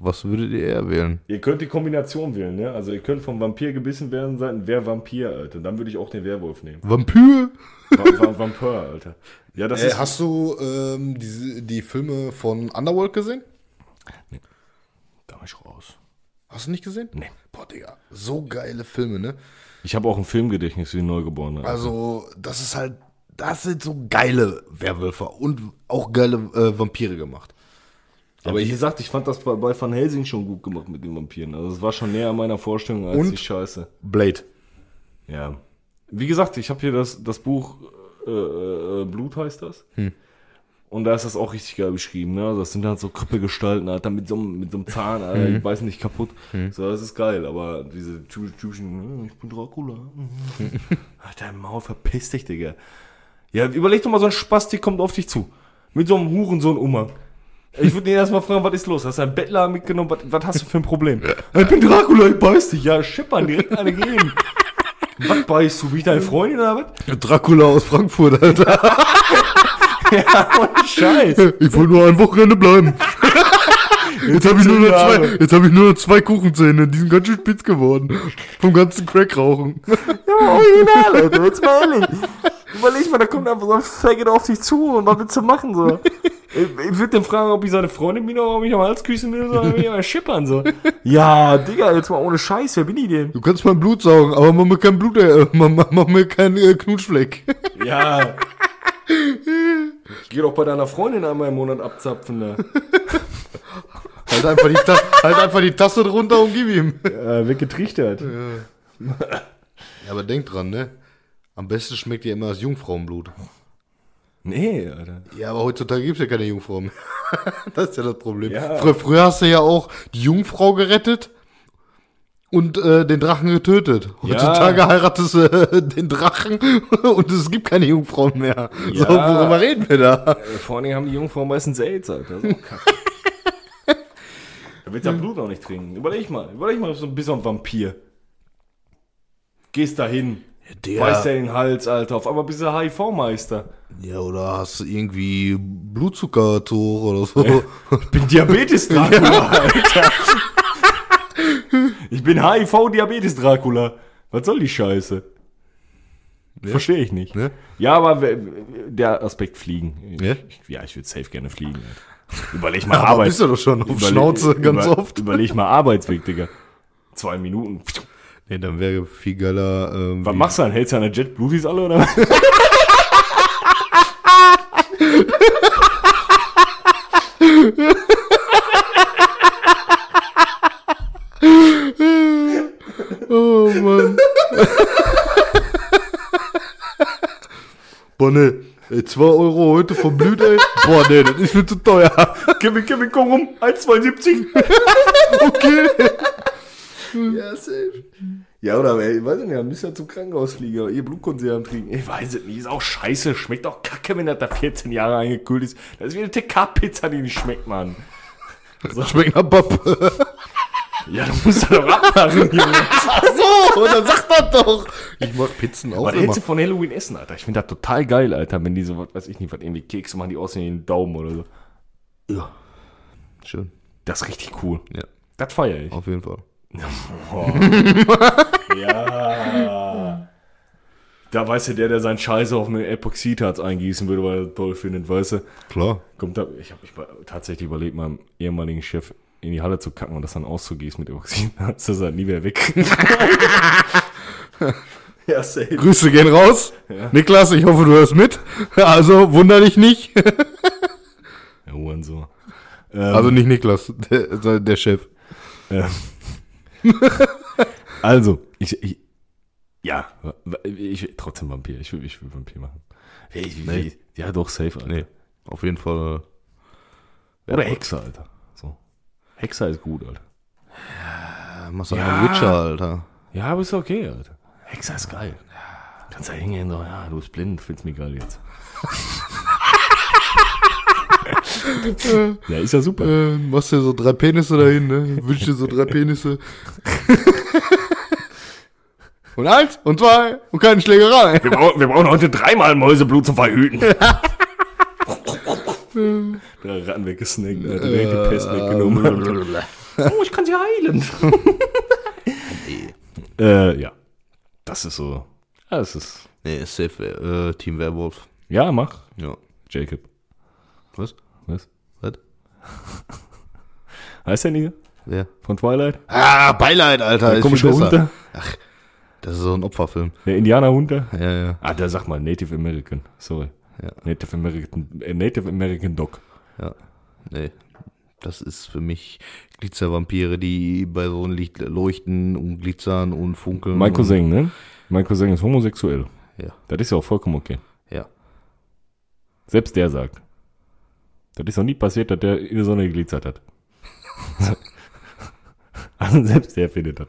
Was würdet ihr eher wählen? Ihr könnt die Kombination wählen, ne? Also ihr könnt vom Vampir gebissen werden sein, Wer Vampir, Alter. Dann würde ich auch den Werwolf nehmen. Vampir? Va Va Vampir, Alter. Ja, das Äh, ist. hast du ähm, die, die Filme von Underworld gesehen? Da bin ich raus. Hast du nicht gesehen? Nee. Boah, Digga, so geile Filme, ne? Ich habe auch ein Filmgedächtnis wie ein Neugeborener. Also, das ist halt, das sind so geile Werwölfe und auch geile äh, Vampire gemacht. Aber wie gesagt, ich fand das bei, bei Van Helsing schon gut gemacht mit den Vampiren. Also es war schon näher an meiner Vorstellung als Und? die Scheiße. Blade. Ja. Wie gesagt, ich habe hier das, das Buch äh, äh, Blut heißt das. Und da ist das auch richtig geil beschrieben. Ne? Also das sind halt so Krüppelgestalten, Alter, mit so, einem- mit so einem Zahn, Alter, die beißen nicht kaputt. So, das ist geil, aber diese typ- typischen, äh, ich bin Dracula. [LAUGHS] Alter, Maul, verpiss dich, Digga. Ja, überleg doch mal, so ein Spasti kommt auf dich zu. Mit so einem Hurensohn-Umhang. Ich würde ihn erstmal fragen, was ist los? Hast du einen Bettler mitgenommen? Was, was hast du für ein Problem? Ich bin Dracula, ich beiß dich. Ja, schippern, direkt eine geben. Was beißt du? Bin ich deine Freundin oder was? Dracula aus Frankfurt, Alter. [LAUGHS] Ja, ohne Scheiß. Ich wollte nur ein Wochenende bleiben. [LAUGHS] Jetzt habe ich, nur noch Jahre. zwei- jetzt hab ich nur noch zwei Kuchenzähne, die sind ganz schön spitz geworden. Vom ganzen Crack-Rauchen. Original, Alter, jetzt mal ehrlich. Überleg mal, da kommt einfach so ein Faggot auf dich zu und was willst du machen so? [LAUGHS] Ich, ich würde den fragen, ob ich seine Freundin bin oder ob ich am Hals küssen will oder ob ich mal schippern so. [LAUGHS] Ja, Digga, jetzt mal ohne Scheiß, wer bin ich denn? Du kannst mein Blut saugen, aber mach mir kein Blut, äh, mach, mach, mach mir keinen äh, Knutschfleck. [LAUGHS] Ja. Ich geh doch bei deiner Freundin einmal im Monat abzapfen da. halt, einfach die Ta halt einfach die Tasse drunter und gib ihm. Äh, weggetrichtert. Ja, aber denk dran, ne? Am besten schmeckt dir immer das Jungfrauenblut. Nee, Alter. Ja, aber heutzutage gibt's ja keine Jungfrau mehr. [LAUGHS] das ist ja das Problem. Ja. Früher, früher hast du ja auch die Jungfrau gerettet und äh, den Drachen getötet. Ja. Heutzutage heiratest du äh, den Drachen [LAUGHS] und es gibt keine Jungfrauen mehr. So, Ja. worüber reden wir da? Äh, Vor allen Dingen haben die Jungfrauen meistens AIDS, Alter. Das ist auch kacke. [LAUGHS] da willst du ja Blut auch nicht trinken. Überleg mal, überleg mal, so ein bisschen Vampir. Gehst da hin, Der, beißt dir den Hals, Alter. Auf einmal bist du HIV-Meister. ja, oder hast du irgendwie Blutzucker zu hoch oder so. Ich bin Diabetes-Dracula, Alter. Ich bin HIV-Diabetes-Dracula. Was soll die Scheiße? Verstehe ich nicht. Ne? Ja, aber der Aspekt Fliegen. Ja? Ich, ja, ich würde safe gerne fliegen. Alter. Überleg mal [LAUGHS] Arbeit. bist du doch schon auf Schnauze ganz über- oft. Überleg mal Arbeitsweg, Digga. Zwei Minuten. Nee, dann wäre viel geiler. Ähm, Was machst du dann? Hältst du an der Jet Bluties alle oder was? Oh Mann. Boah, ne. Ey, 2 Euro heute vom Blüt, ey. Boah, ne, das ist mir zu teuer. Kevin, Kevin, komm rum. 1,72. Okay. Ja, safe. Ja, oder, ey, ich weiß nicht, müsst ja zum Krankenhaus fliegen, aber ihr Blutkonserven trinken. Ich weiß es nicht, ist auch scheiße. Schmeckt auch kacke, wenn das da 14 Jahre eingekühlt ist. Das ist wie eine TK-Pizza, die nicht schmeckt, Mann. Das schmeckt nach Pappe. [LAUGHS] Ja, du musst das doch abmachen, Junge. so, dann sag das doch. Ich mach Pizzen auch Was immer. hältst du von Halloween essen, Alter? Ich finde das total geil, Alter, wenn die so, was weiß ich nicht, was irgendwie Kekse machen, die aussehen wie ein Daumen oder so. Ja. Schön. Das ist richtig cool. Ja, Das feiere ich. auf jeden Fall. Ja. Da weißt du, der, der sein Scheiße auf eine Epoxidharz eingießen würde, weil er das toll findet, weißt du? Klar. Kommt da, ich habe mich tatsächlich überlegt, meinem ehemaligen Chef in die Halle zu kacken und das dann auszugießen mit Epoxidharz. Das ist halt nie mehr weg. [LAUGHS] ja, safe. Grüße gehen raus. Niklas, ich hoffe, du hörst mit. [LAUGHS] Also, wunder dich nicht. [LAUGHS] Ja, Hurensohn. Also nicht Niklas, der, der Chef. Ja. [LAUGHS] Also, ich, ich ja, ich trotzdem Vampir. Ich will, ich will Vampir machen. Ich, Nee. ja, doch, safe, Alter. Nee, auf jeden Fall. Oder Hexer, Alter. So. Hexer ist gut, Alter. Äh, machst du Ja. einen Witcher, Alter. Ja, aber ist okay, Alter. Hexer ist geil. Kannst da hingehen, so, ja, du bist blind, findest mich geil jetzt. [LAUGHS] ja, ist ja super. Äh, machst dir so drei Penisse dahin, ne? Wünschst dir so drei [LAUGHS] Penisse. und eins und zwei und keine Schlägerei. Wir brauchen, wir brauchen heute dreimal Mäuseblut zum Verhüten. [LAUGHS] Der Ratten weggesnackt, Alter. Direkt die Pest weggenommen. oh, ich kann sie heilen. [LAUGHS] äh, ja. Das ist so. Ja, das ist. Nee, safe, äh, Team Werwolf. Ja, mach. Ja. Jacob. Was? Was? Was? [LAUGHS] Heißt der nicht? Wer? Von Twilight? Ah, Beileid, Alter. Der komische besser. da? Das ist so ein Opferfilm. Der Indianerhund da? Ja, ja. Ah, der sag mal Native American. Sorry. Ja. Native American, äh, Native American Dog. Ja. Nee. Das ist für mich Glitzervampire, die bei so einem Licht leuchten und glitzern und funkeln. Mein Cousin, ne? Mein Cousin ist homosexuell. Ja. Das ist ja auch vollkommen okay. Ja. Selbst der sagt. Das ist noch nie passiert, dass der in der Sonne geglitzert hat. [LAUGHS] also selbst der findet das.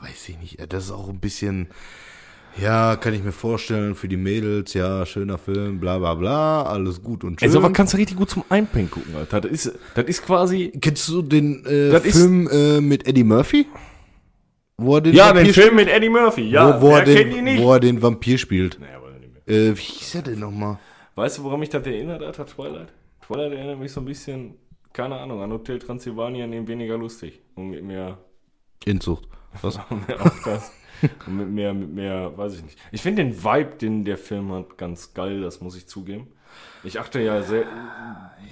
Weiß ich nicht. Das ist auch ein bisschen. Ja, kann ich mir vorstellen, für die Mädels, ja, schöner Film, bla bla bla, alles gut und schön. Also, aber kannst du richtig gut zum Einpennen gucken, Alter. Das ist, das ist quasi. Kennst du den äh, Film äh, mit Eddie Murphy? Wo er den Ja, den Vampir Film mit Eddie Murphy. Ja, wo, wo, er den, kennt ihn nicht? wo er den Vampir spielt. Naja, aber nicht mehr. Äh, wie hieß er denn nochmal? Weißt du, woran mich das erinnert, Alter, Twilight? Twilight erinnert mich so ein bisschen, keine Ahnung, an Hotel Transylvania, in weniger lustig. Und mit mehr, Inzucht. Was? [LAUGHS] mehr auf das. Und mit mehr, mit mehr, weiß ich nicht. Ich finde den Vibe, den der Film hat, ganz geil, das muss ich zugeben. Ich achte ja sehr,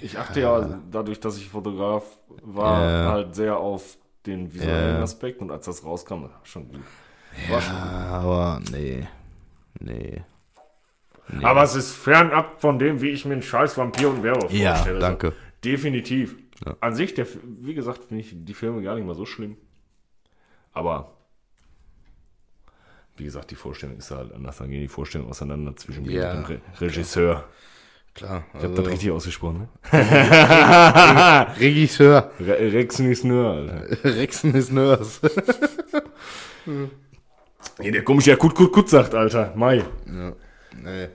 ich achte ja, dadurch, dass ich Fotograf war, Ja. halt sehr auf den visuellen Ja. Aspekt und als das rauskam, schon gut. War schon gut. Aber nee. Nee. Aber es ist fernab von dem, wie ich mir einen scheiß Vampir und Werwolf Ja, vorstelle. danke. Definitiv. Ja. An sich, der, wie gesagt, finde ich die Filme gar nicht mal so schlimm. Aber, wie gesagt, die Vorstellung ist halt anders. Dann gehen die Vorstellungen auseinander zwischen mir Ja. und dem Re Regisseur. Klar. Ich habe das richtig ausgesprochen, ne? [LAUGHS] Regisseur. Re Rex nicht nur, Alter. [LAUGHS] Rexen ist. [LAUGHS] Nee, der komisch ja gut, gut, gut sagt, Alter. Mai. ja. Nee.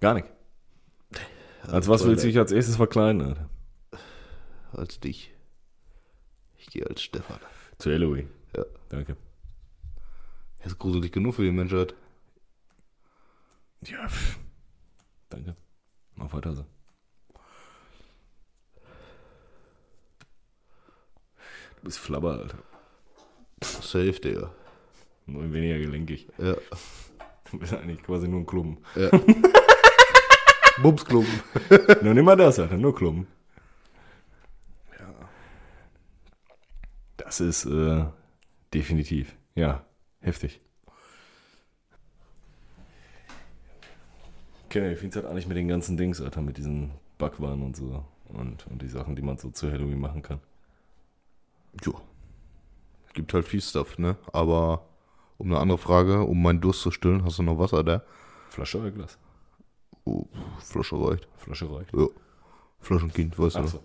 Gar nicht. Als was willst du dich als erstes verkleiden, Alter? Als dich. Ich gehe als Stefan. Zu Halloween. Ja. Danke. Er ist gruselig genug für die Menschheit. Ja, pff. danke. Mach weiter so. Du bist Flabber, Alter. Safe, Digga. Nur weniger gelenkig. Ja. Du bist eigentlich quasi nur ein Klumpen. ja. [LAUGHS] Bumsklumpen. [LAUGHS] nur nicht mal das, Alter. Nur Klumpen. Ja. Das ist äh, definitiv. Ja, heftig. Ich finde es halt eigentlich mit den ganzen Dings, Alter, mit diesen Backwaren und so. Und, und die Sachen, die man so zu Halloween machen kann. Jo. Gibt halt viel Stuff, ne? Aber um eine andere Frage, um meinen Durst zu stillen, hast du noch Wasser da? Flasche oder Glas? Oh, Flasche reicht. Flasche reicht. Ja. Flaschenkind, weißt du. Achso.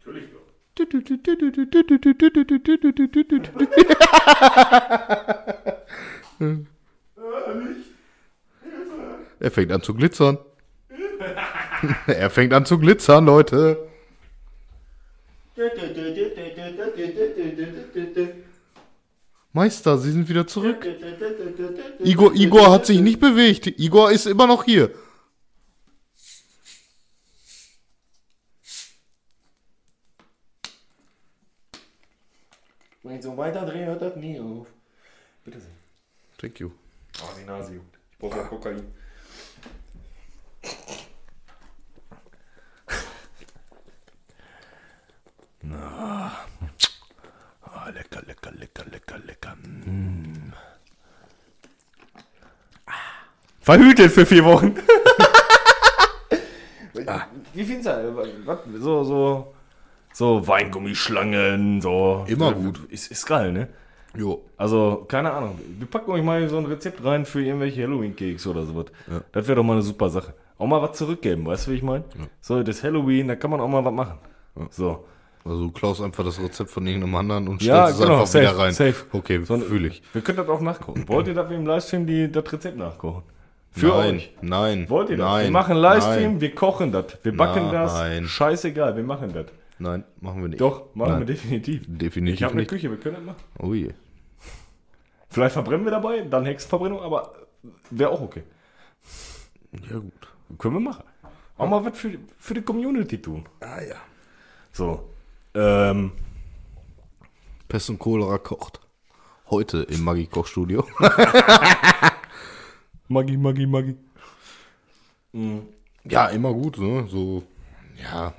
Natürlich. [LAUGHS] Er fängt an zu glitzern. [LAUGHS] er fängt an zu glitzern, Leute. Meister, Sie sind wieder zurück. Igor, Igor hat sich nicht bewegt. Igor ist immer noch hier. Wenn ich so weiter drehe, hört das nie auf. Bitte sehr. Thank you. Oh, die Nase juckt. Ich brauche noch Kokain. Verhütet für vier Wochen. [LAUGHS] wie findest du so, so, so Weingummischlangen, so. Immer gut. Ist, ist geil, ne? Jo. Also, keine Ahnung. Wir packen euch mal so ein Rezept rein für irgendwelche Halloween-Cakes oder sowas. Das wäre doch mal eine super Sache. Auch mal was zurückgeben, weißt du, wie ich meine? So, das Halloween, da kann man auch mal was machen. So. Also du klaust einfach das Rezept von irgendeinem anderen und Ja, stellst es genau, einfach safe, wieder rein. safe. Okay, So fühle ich. Wir können das auch nachkochen. Wollt ihr, dass wir im Livestream die, das Rezept nachkochen? Für nein, euch. nein. Wollt ihr das? Nein, wir machen Livestream, Nein, wir kochen das. Wir backen Nein. das. Scheißegal, wir machen das. nein, machen wir nicht. Doch, machen Nein. wir definitiv. Definitiv Ich habe eine. Küche, wir können das machen. Oh je. Vielleicht verbrennen wir dabei, dann Hexenverbrennung, aber wäre auch okay. Ja gut. Können wir machen. Auch mal was für, für die Community tun. Ah ja. So. Ähm, Pest und Cholera kocht. Heute im Maggi Kochstudio. [LAUGHS] Maggi, Maggi, Maggi. ja, immer gut, ne? So, ja.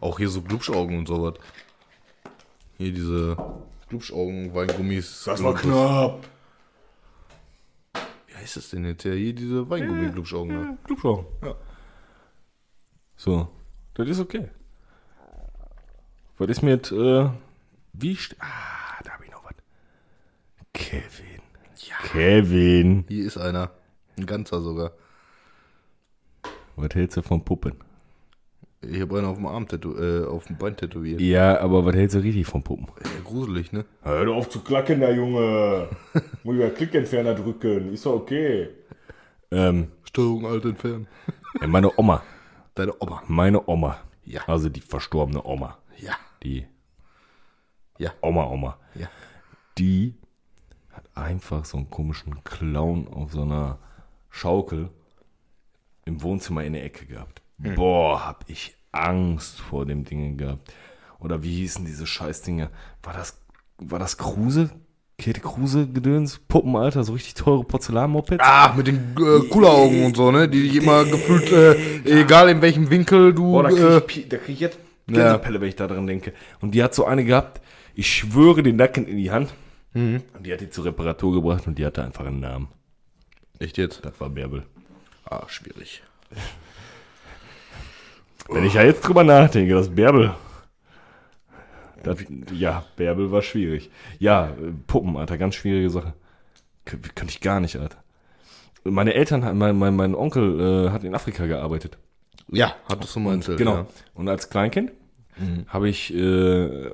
Auch hier so Glubschaugen und sowas. Hier diese Glubschaugen, Weingummis. knapp. Wie heißt das denn jetzt? Ja, hier diese Weingummi-Glubschaugen. ne? Klubschau. Ja. So. Das ist okay. Was ist mit, äh, wie, ah, da habe ich noch was. Kevin. Ja. Kevin. Hier ist einer. Ein ganzer sogar. Was hältst du von Puppen? Ich habe einen auf dem Arm tätow äh, auf dem Bein tätowiert. Ja, aber was hältst du richtig von Puppen? Ja, gruselig, ne? Hör doch auf zu klacken, der Junge. [LAUGHS] Muss ich ja Klickentferner drücken. Ist doch okay. Ähm, Steuerung alt entfernen. [LAUGHS] ja, meine Oma. Deine Oma. Meine Oma. Ja. Also die verstorbene Oma. Ja. Die Ja. Oma, Oma. Ja. Die einfach so einen komischen Clown auf so einer Schaukel im Wohnzimmer in der Ecke gehabt. Boah, hab ich Angst vor dem Ding gehabt. Oder wie hießen diese Scheißdinge? War das, war das Kruse? Käthe Kruse Gedöns? Puppenalter, so richtig teure Porzellanmopeds? Ah, mit den äh, Kulleraugen und so, ne? Die dich immer gefühlt, äh, egal in welchem Winkel du. Boah, da krieg, äh, ich, da krieg ich jetzt Gänsepelle, wenn ich da dran denke. Und die hat so eine gehabt, ich schwöre den Nacken in die Hand. Und die hat die zur Reparatur gebracht und die hatte einfach einen Namen. Echt jetzt? Das war Bärbel. Ah, schwierig. Wenn ich ja jetzt drüber nachdenke, das Bärbel. Das, ja, Bärbel war schwierig. Ja, Puppen, Alter, ganz schwierige Sache. Kön könnte ich gar nicht, Alter. Meine Eltern, mein, mein, mein Onkel äh, hat in Afrika gearbeitet. Ja, hattest du mal erzählt. Genau. Ja. Und als Kleinkind habe ich, äh,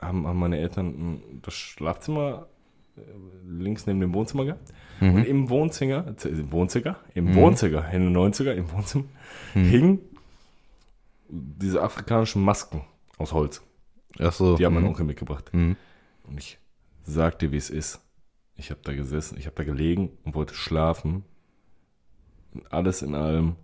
haben, haben meine Eltern mm, das Schlafzimmer äh, links neben dem Wohnzimmer gehabt. Und im Wohnzimmer, im Wohnzimmer, im Wohnzimmer, in den 90er, im Wohnzimmer, hing diese afrikanischen Masken aus Holz. Ach so. Die hat mein mhm. Onkel mitgebracht. Mhm. Und ich sagte, wie es ist. Ich habe da gesessen, ich habe da gelegen und wollte schlafen. Und alles in allem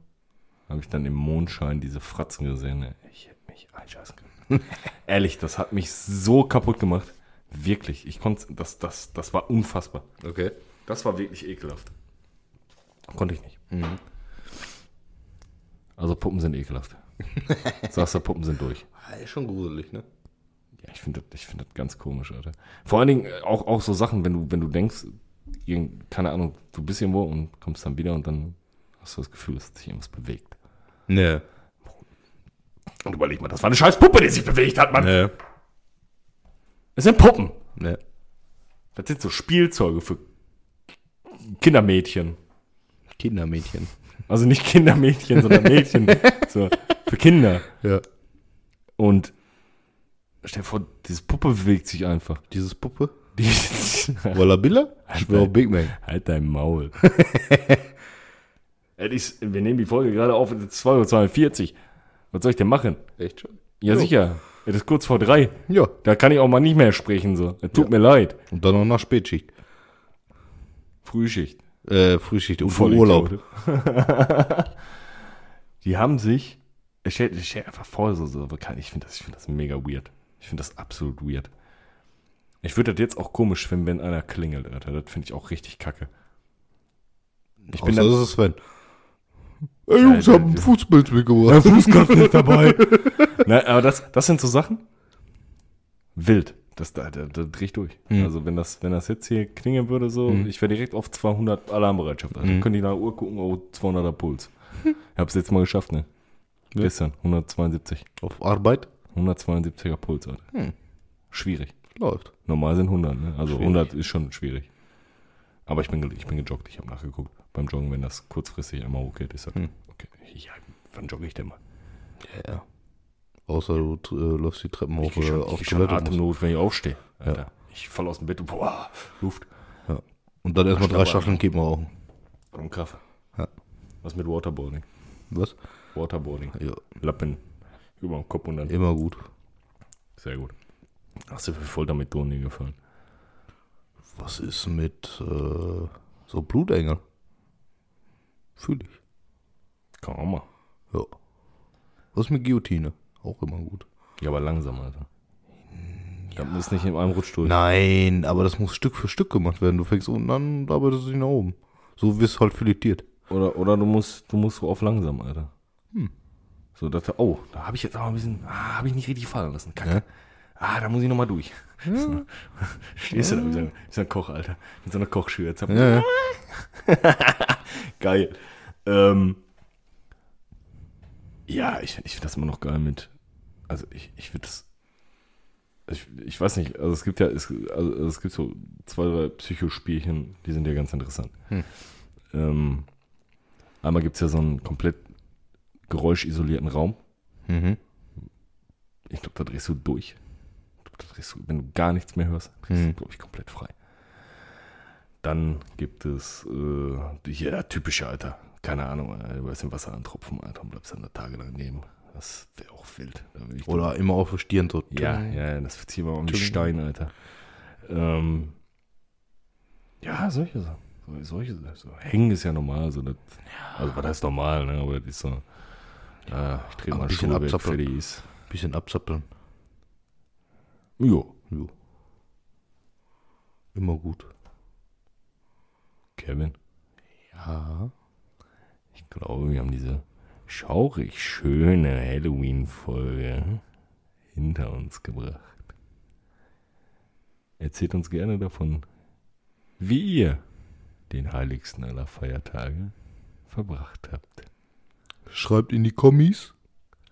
habe ich dann im Mondschein diese Fratzen gesehen. ey. Ich hätte mich einscheißen können. [LAUGHS] Ehrlich, das hat mich so kaputt gemacht. Wirklich, ich konnte, das, das, das war unfassbar. Okay. Das war wirklich ekelhaft. Konnte ich nicht. Also Puppen sind ekelhaft. [LAUGHS] Sagst du, Puppen sind durch. Ist schon gruselig, ne? Ja, ich finde das, ich find das ganz komisch, Alter. Vor allen Dingen äh, auch, auch so Sachen, wenn du, wenn du denkst, irgend- keine Ahnung, du bist irgendwo und kommst dann wieder und dann hast du das Gefühl, dass sich irgendwas bewegt. Ne. Überleg mal, das war eine scheiß Puppe, die sich bewegt hat, Mann. Ne. Das sind Puppen. Ne. Das sind so Spielzeuge für Kindermädchen. Kindermädchen. Also nicht Kindermädchen, sondern Mädchen. [LAUGHS] so, für Kinder. Ja. Und stell dir vor, diese Puppe bewegt sich einfach. Dieses Puppe? Die, [LAUGHS] Walla Billa? Ich schwöre auf Big Mac. Halt dein Maul. [LAUGHS] Ist, wir nehmen die Folge gerade auf, es ist 2.42 Uhr. Was soll ich denn machen? Echt schon? Ja, Jo. sicher. Es ist kurz vor drei. Ja. Da kann ich auch mal nicht mehr sprechen. So. Es tut mir leid. Und dann noch nach Spätschicht. Frühschicht. Äh, Frühschicht und Voll Urlaub. [LAUGHS] Die haben sich. Ich stell, ich stell einfach vor, so, so, ich finde das, ich find das mega weird. Ich finde das absolut weird. Ich würde das jetzt auch komisch finden, wenn einer klingelt, Alter. Das finde ich auch richtig kacke. Ich bin Außer dann, das ist Sven. Ey Jungs, ich hab ein Fußbild mitgebracht. Fußkraft nicht dabei. [LAUGHS] Nein, aber das, das sind so Sachen. Wild. Das, da, da, da dreh ich durch. Also wenn das, wenn das jetzt hier klingeln würde, so, ich wäre direkt auf 200 Alarmbereitschaft. Also könnte ich nach der Uhr gucken, oh, 200er Puls. Ich hab's jetzt mal geschafft, ne? Ja. Gestern, 172. Auf Arbeit? 172er Puls, Alter. Hm. Schwierig. Läuft. Normal sind 100, ne? Also Schwierig. 100 ist schon schwierig. Aber ich bin, ich bin gejoggt, ich habe nachgeguckt. Beim Joggen, wenn das kurzfristig einmal okay ist, dann, Hm. okay. Ja, wann jogge ich denn mal? Ja, ja. Außer du äh, läufst die Treppen hoch Ich schon, oder ich auf schon Toilette. Atemnot, wenn ich aufstehe. Alter. Ich falle aus dem Bett und boah, Luft. Und dann erstmal drei. Staffeln Kippen rauchen. Und Kaffee. Ja. Was mit Waterboarding? Was? Waterboarding. Ja, Lappen über den Kopf und dann. immer gut. Sehr gut. Hast du für Foltermethoden dir gefallen? Was ist mit äh, so Blutengel? Fühl ich. Kann man auch mal. Ja. Was ist mit Guillotine? Auch immer gut. Ja, aber langsam, Alter. Da muss nicht in einem Rutsch durch. Nein, aber das muss Stück für Stück gemacht werden. Du fängst unten an und arbeitest dich nach oben. So wirst du halt filetiert. Oder, oder du musst, du musst so auf langsam, Alter. So, dass, du- oh, da habe ich jetzt auch ein bisschen, ah, habe ich nicht richtig fallen lassen. Kacke. Ja. Ah, da muss ich nochmal durch. [LAUGHS] So. Stehst du da wie so, ein, wie so ein Koch, Alter. Mit so einer Kochschüre. Hab- Ja, ja. [LAUGHS] Geil. Ähm, ja, ich, ich finde das immer noch geil mit. Also ich, ich finde das. Ich, ich weiß nicht, also es gibt ja, es, also es gibt so zwei, drei Psychospielchen, die sind ja ganz interessant. Hm. Ähm, einmal gibt es ja so einen komplett geräuschisolierten Raum. Mhm. Ich glaube, da drehst du durch. Glaub, da drehst du, wenn du gar nichts mehr hörst, drehst du, Mhm. glaube ich, komplett frei. Dann gibt es äh, ja, typische Alter. Keine Ahnung, äh, du weißt im Wasser antropfen, Alter, und bleibst dann da tagelang neben. Das wäre auch wild. Oder immer auf der Stirn so. ja, ja, ja, das ziehen wir mit Tschung. Stein, Alter. Ähm, ja, solche Sachen. So, solche. So, hängen ist ja normal. So, das, Also, was heißt normal, ne? Aber das ist so. Ah, ich drehe mal ein bisschen abzappeln. Bisschen abzappeln. Jo. Jo. Immer gut. Kevin, Ja. ich glaube, wir haben diese schaurig schöne Halloween-Folge hinter uns gebracht. Erzählt uns gerne davon, wie ihr den heiligsten aller Feiertage verbracht habt. Schreibt in die Kommis.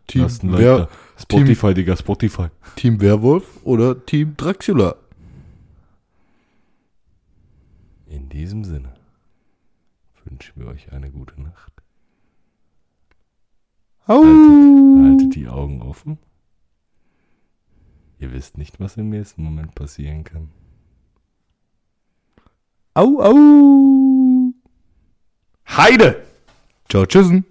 Team, Wer. Spotify, Digga, Spotify. Team Werwolf oder Team Dracula. In diesem Sinne wünschen wir euch eine gute Nacht. Haltet, haltet die Augen offen. Ihr wisst nicht, was im nächsten Moment passieren kann. Au, au. Heide! Ciao, tschüssen.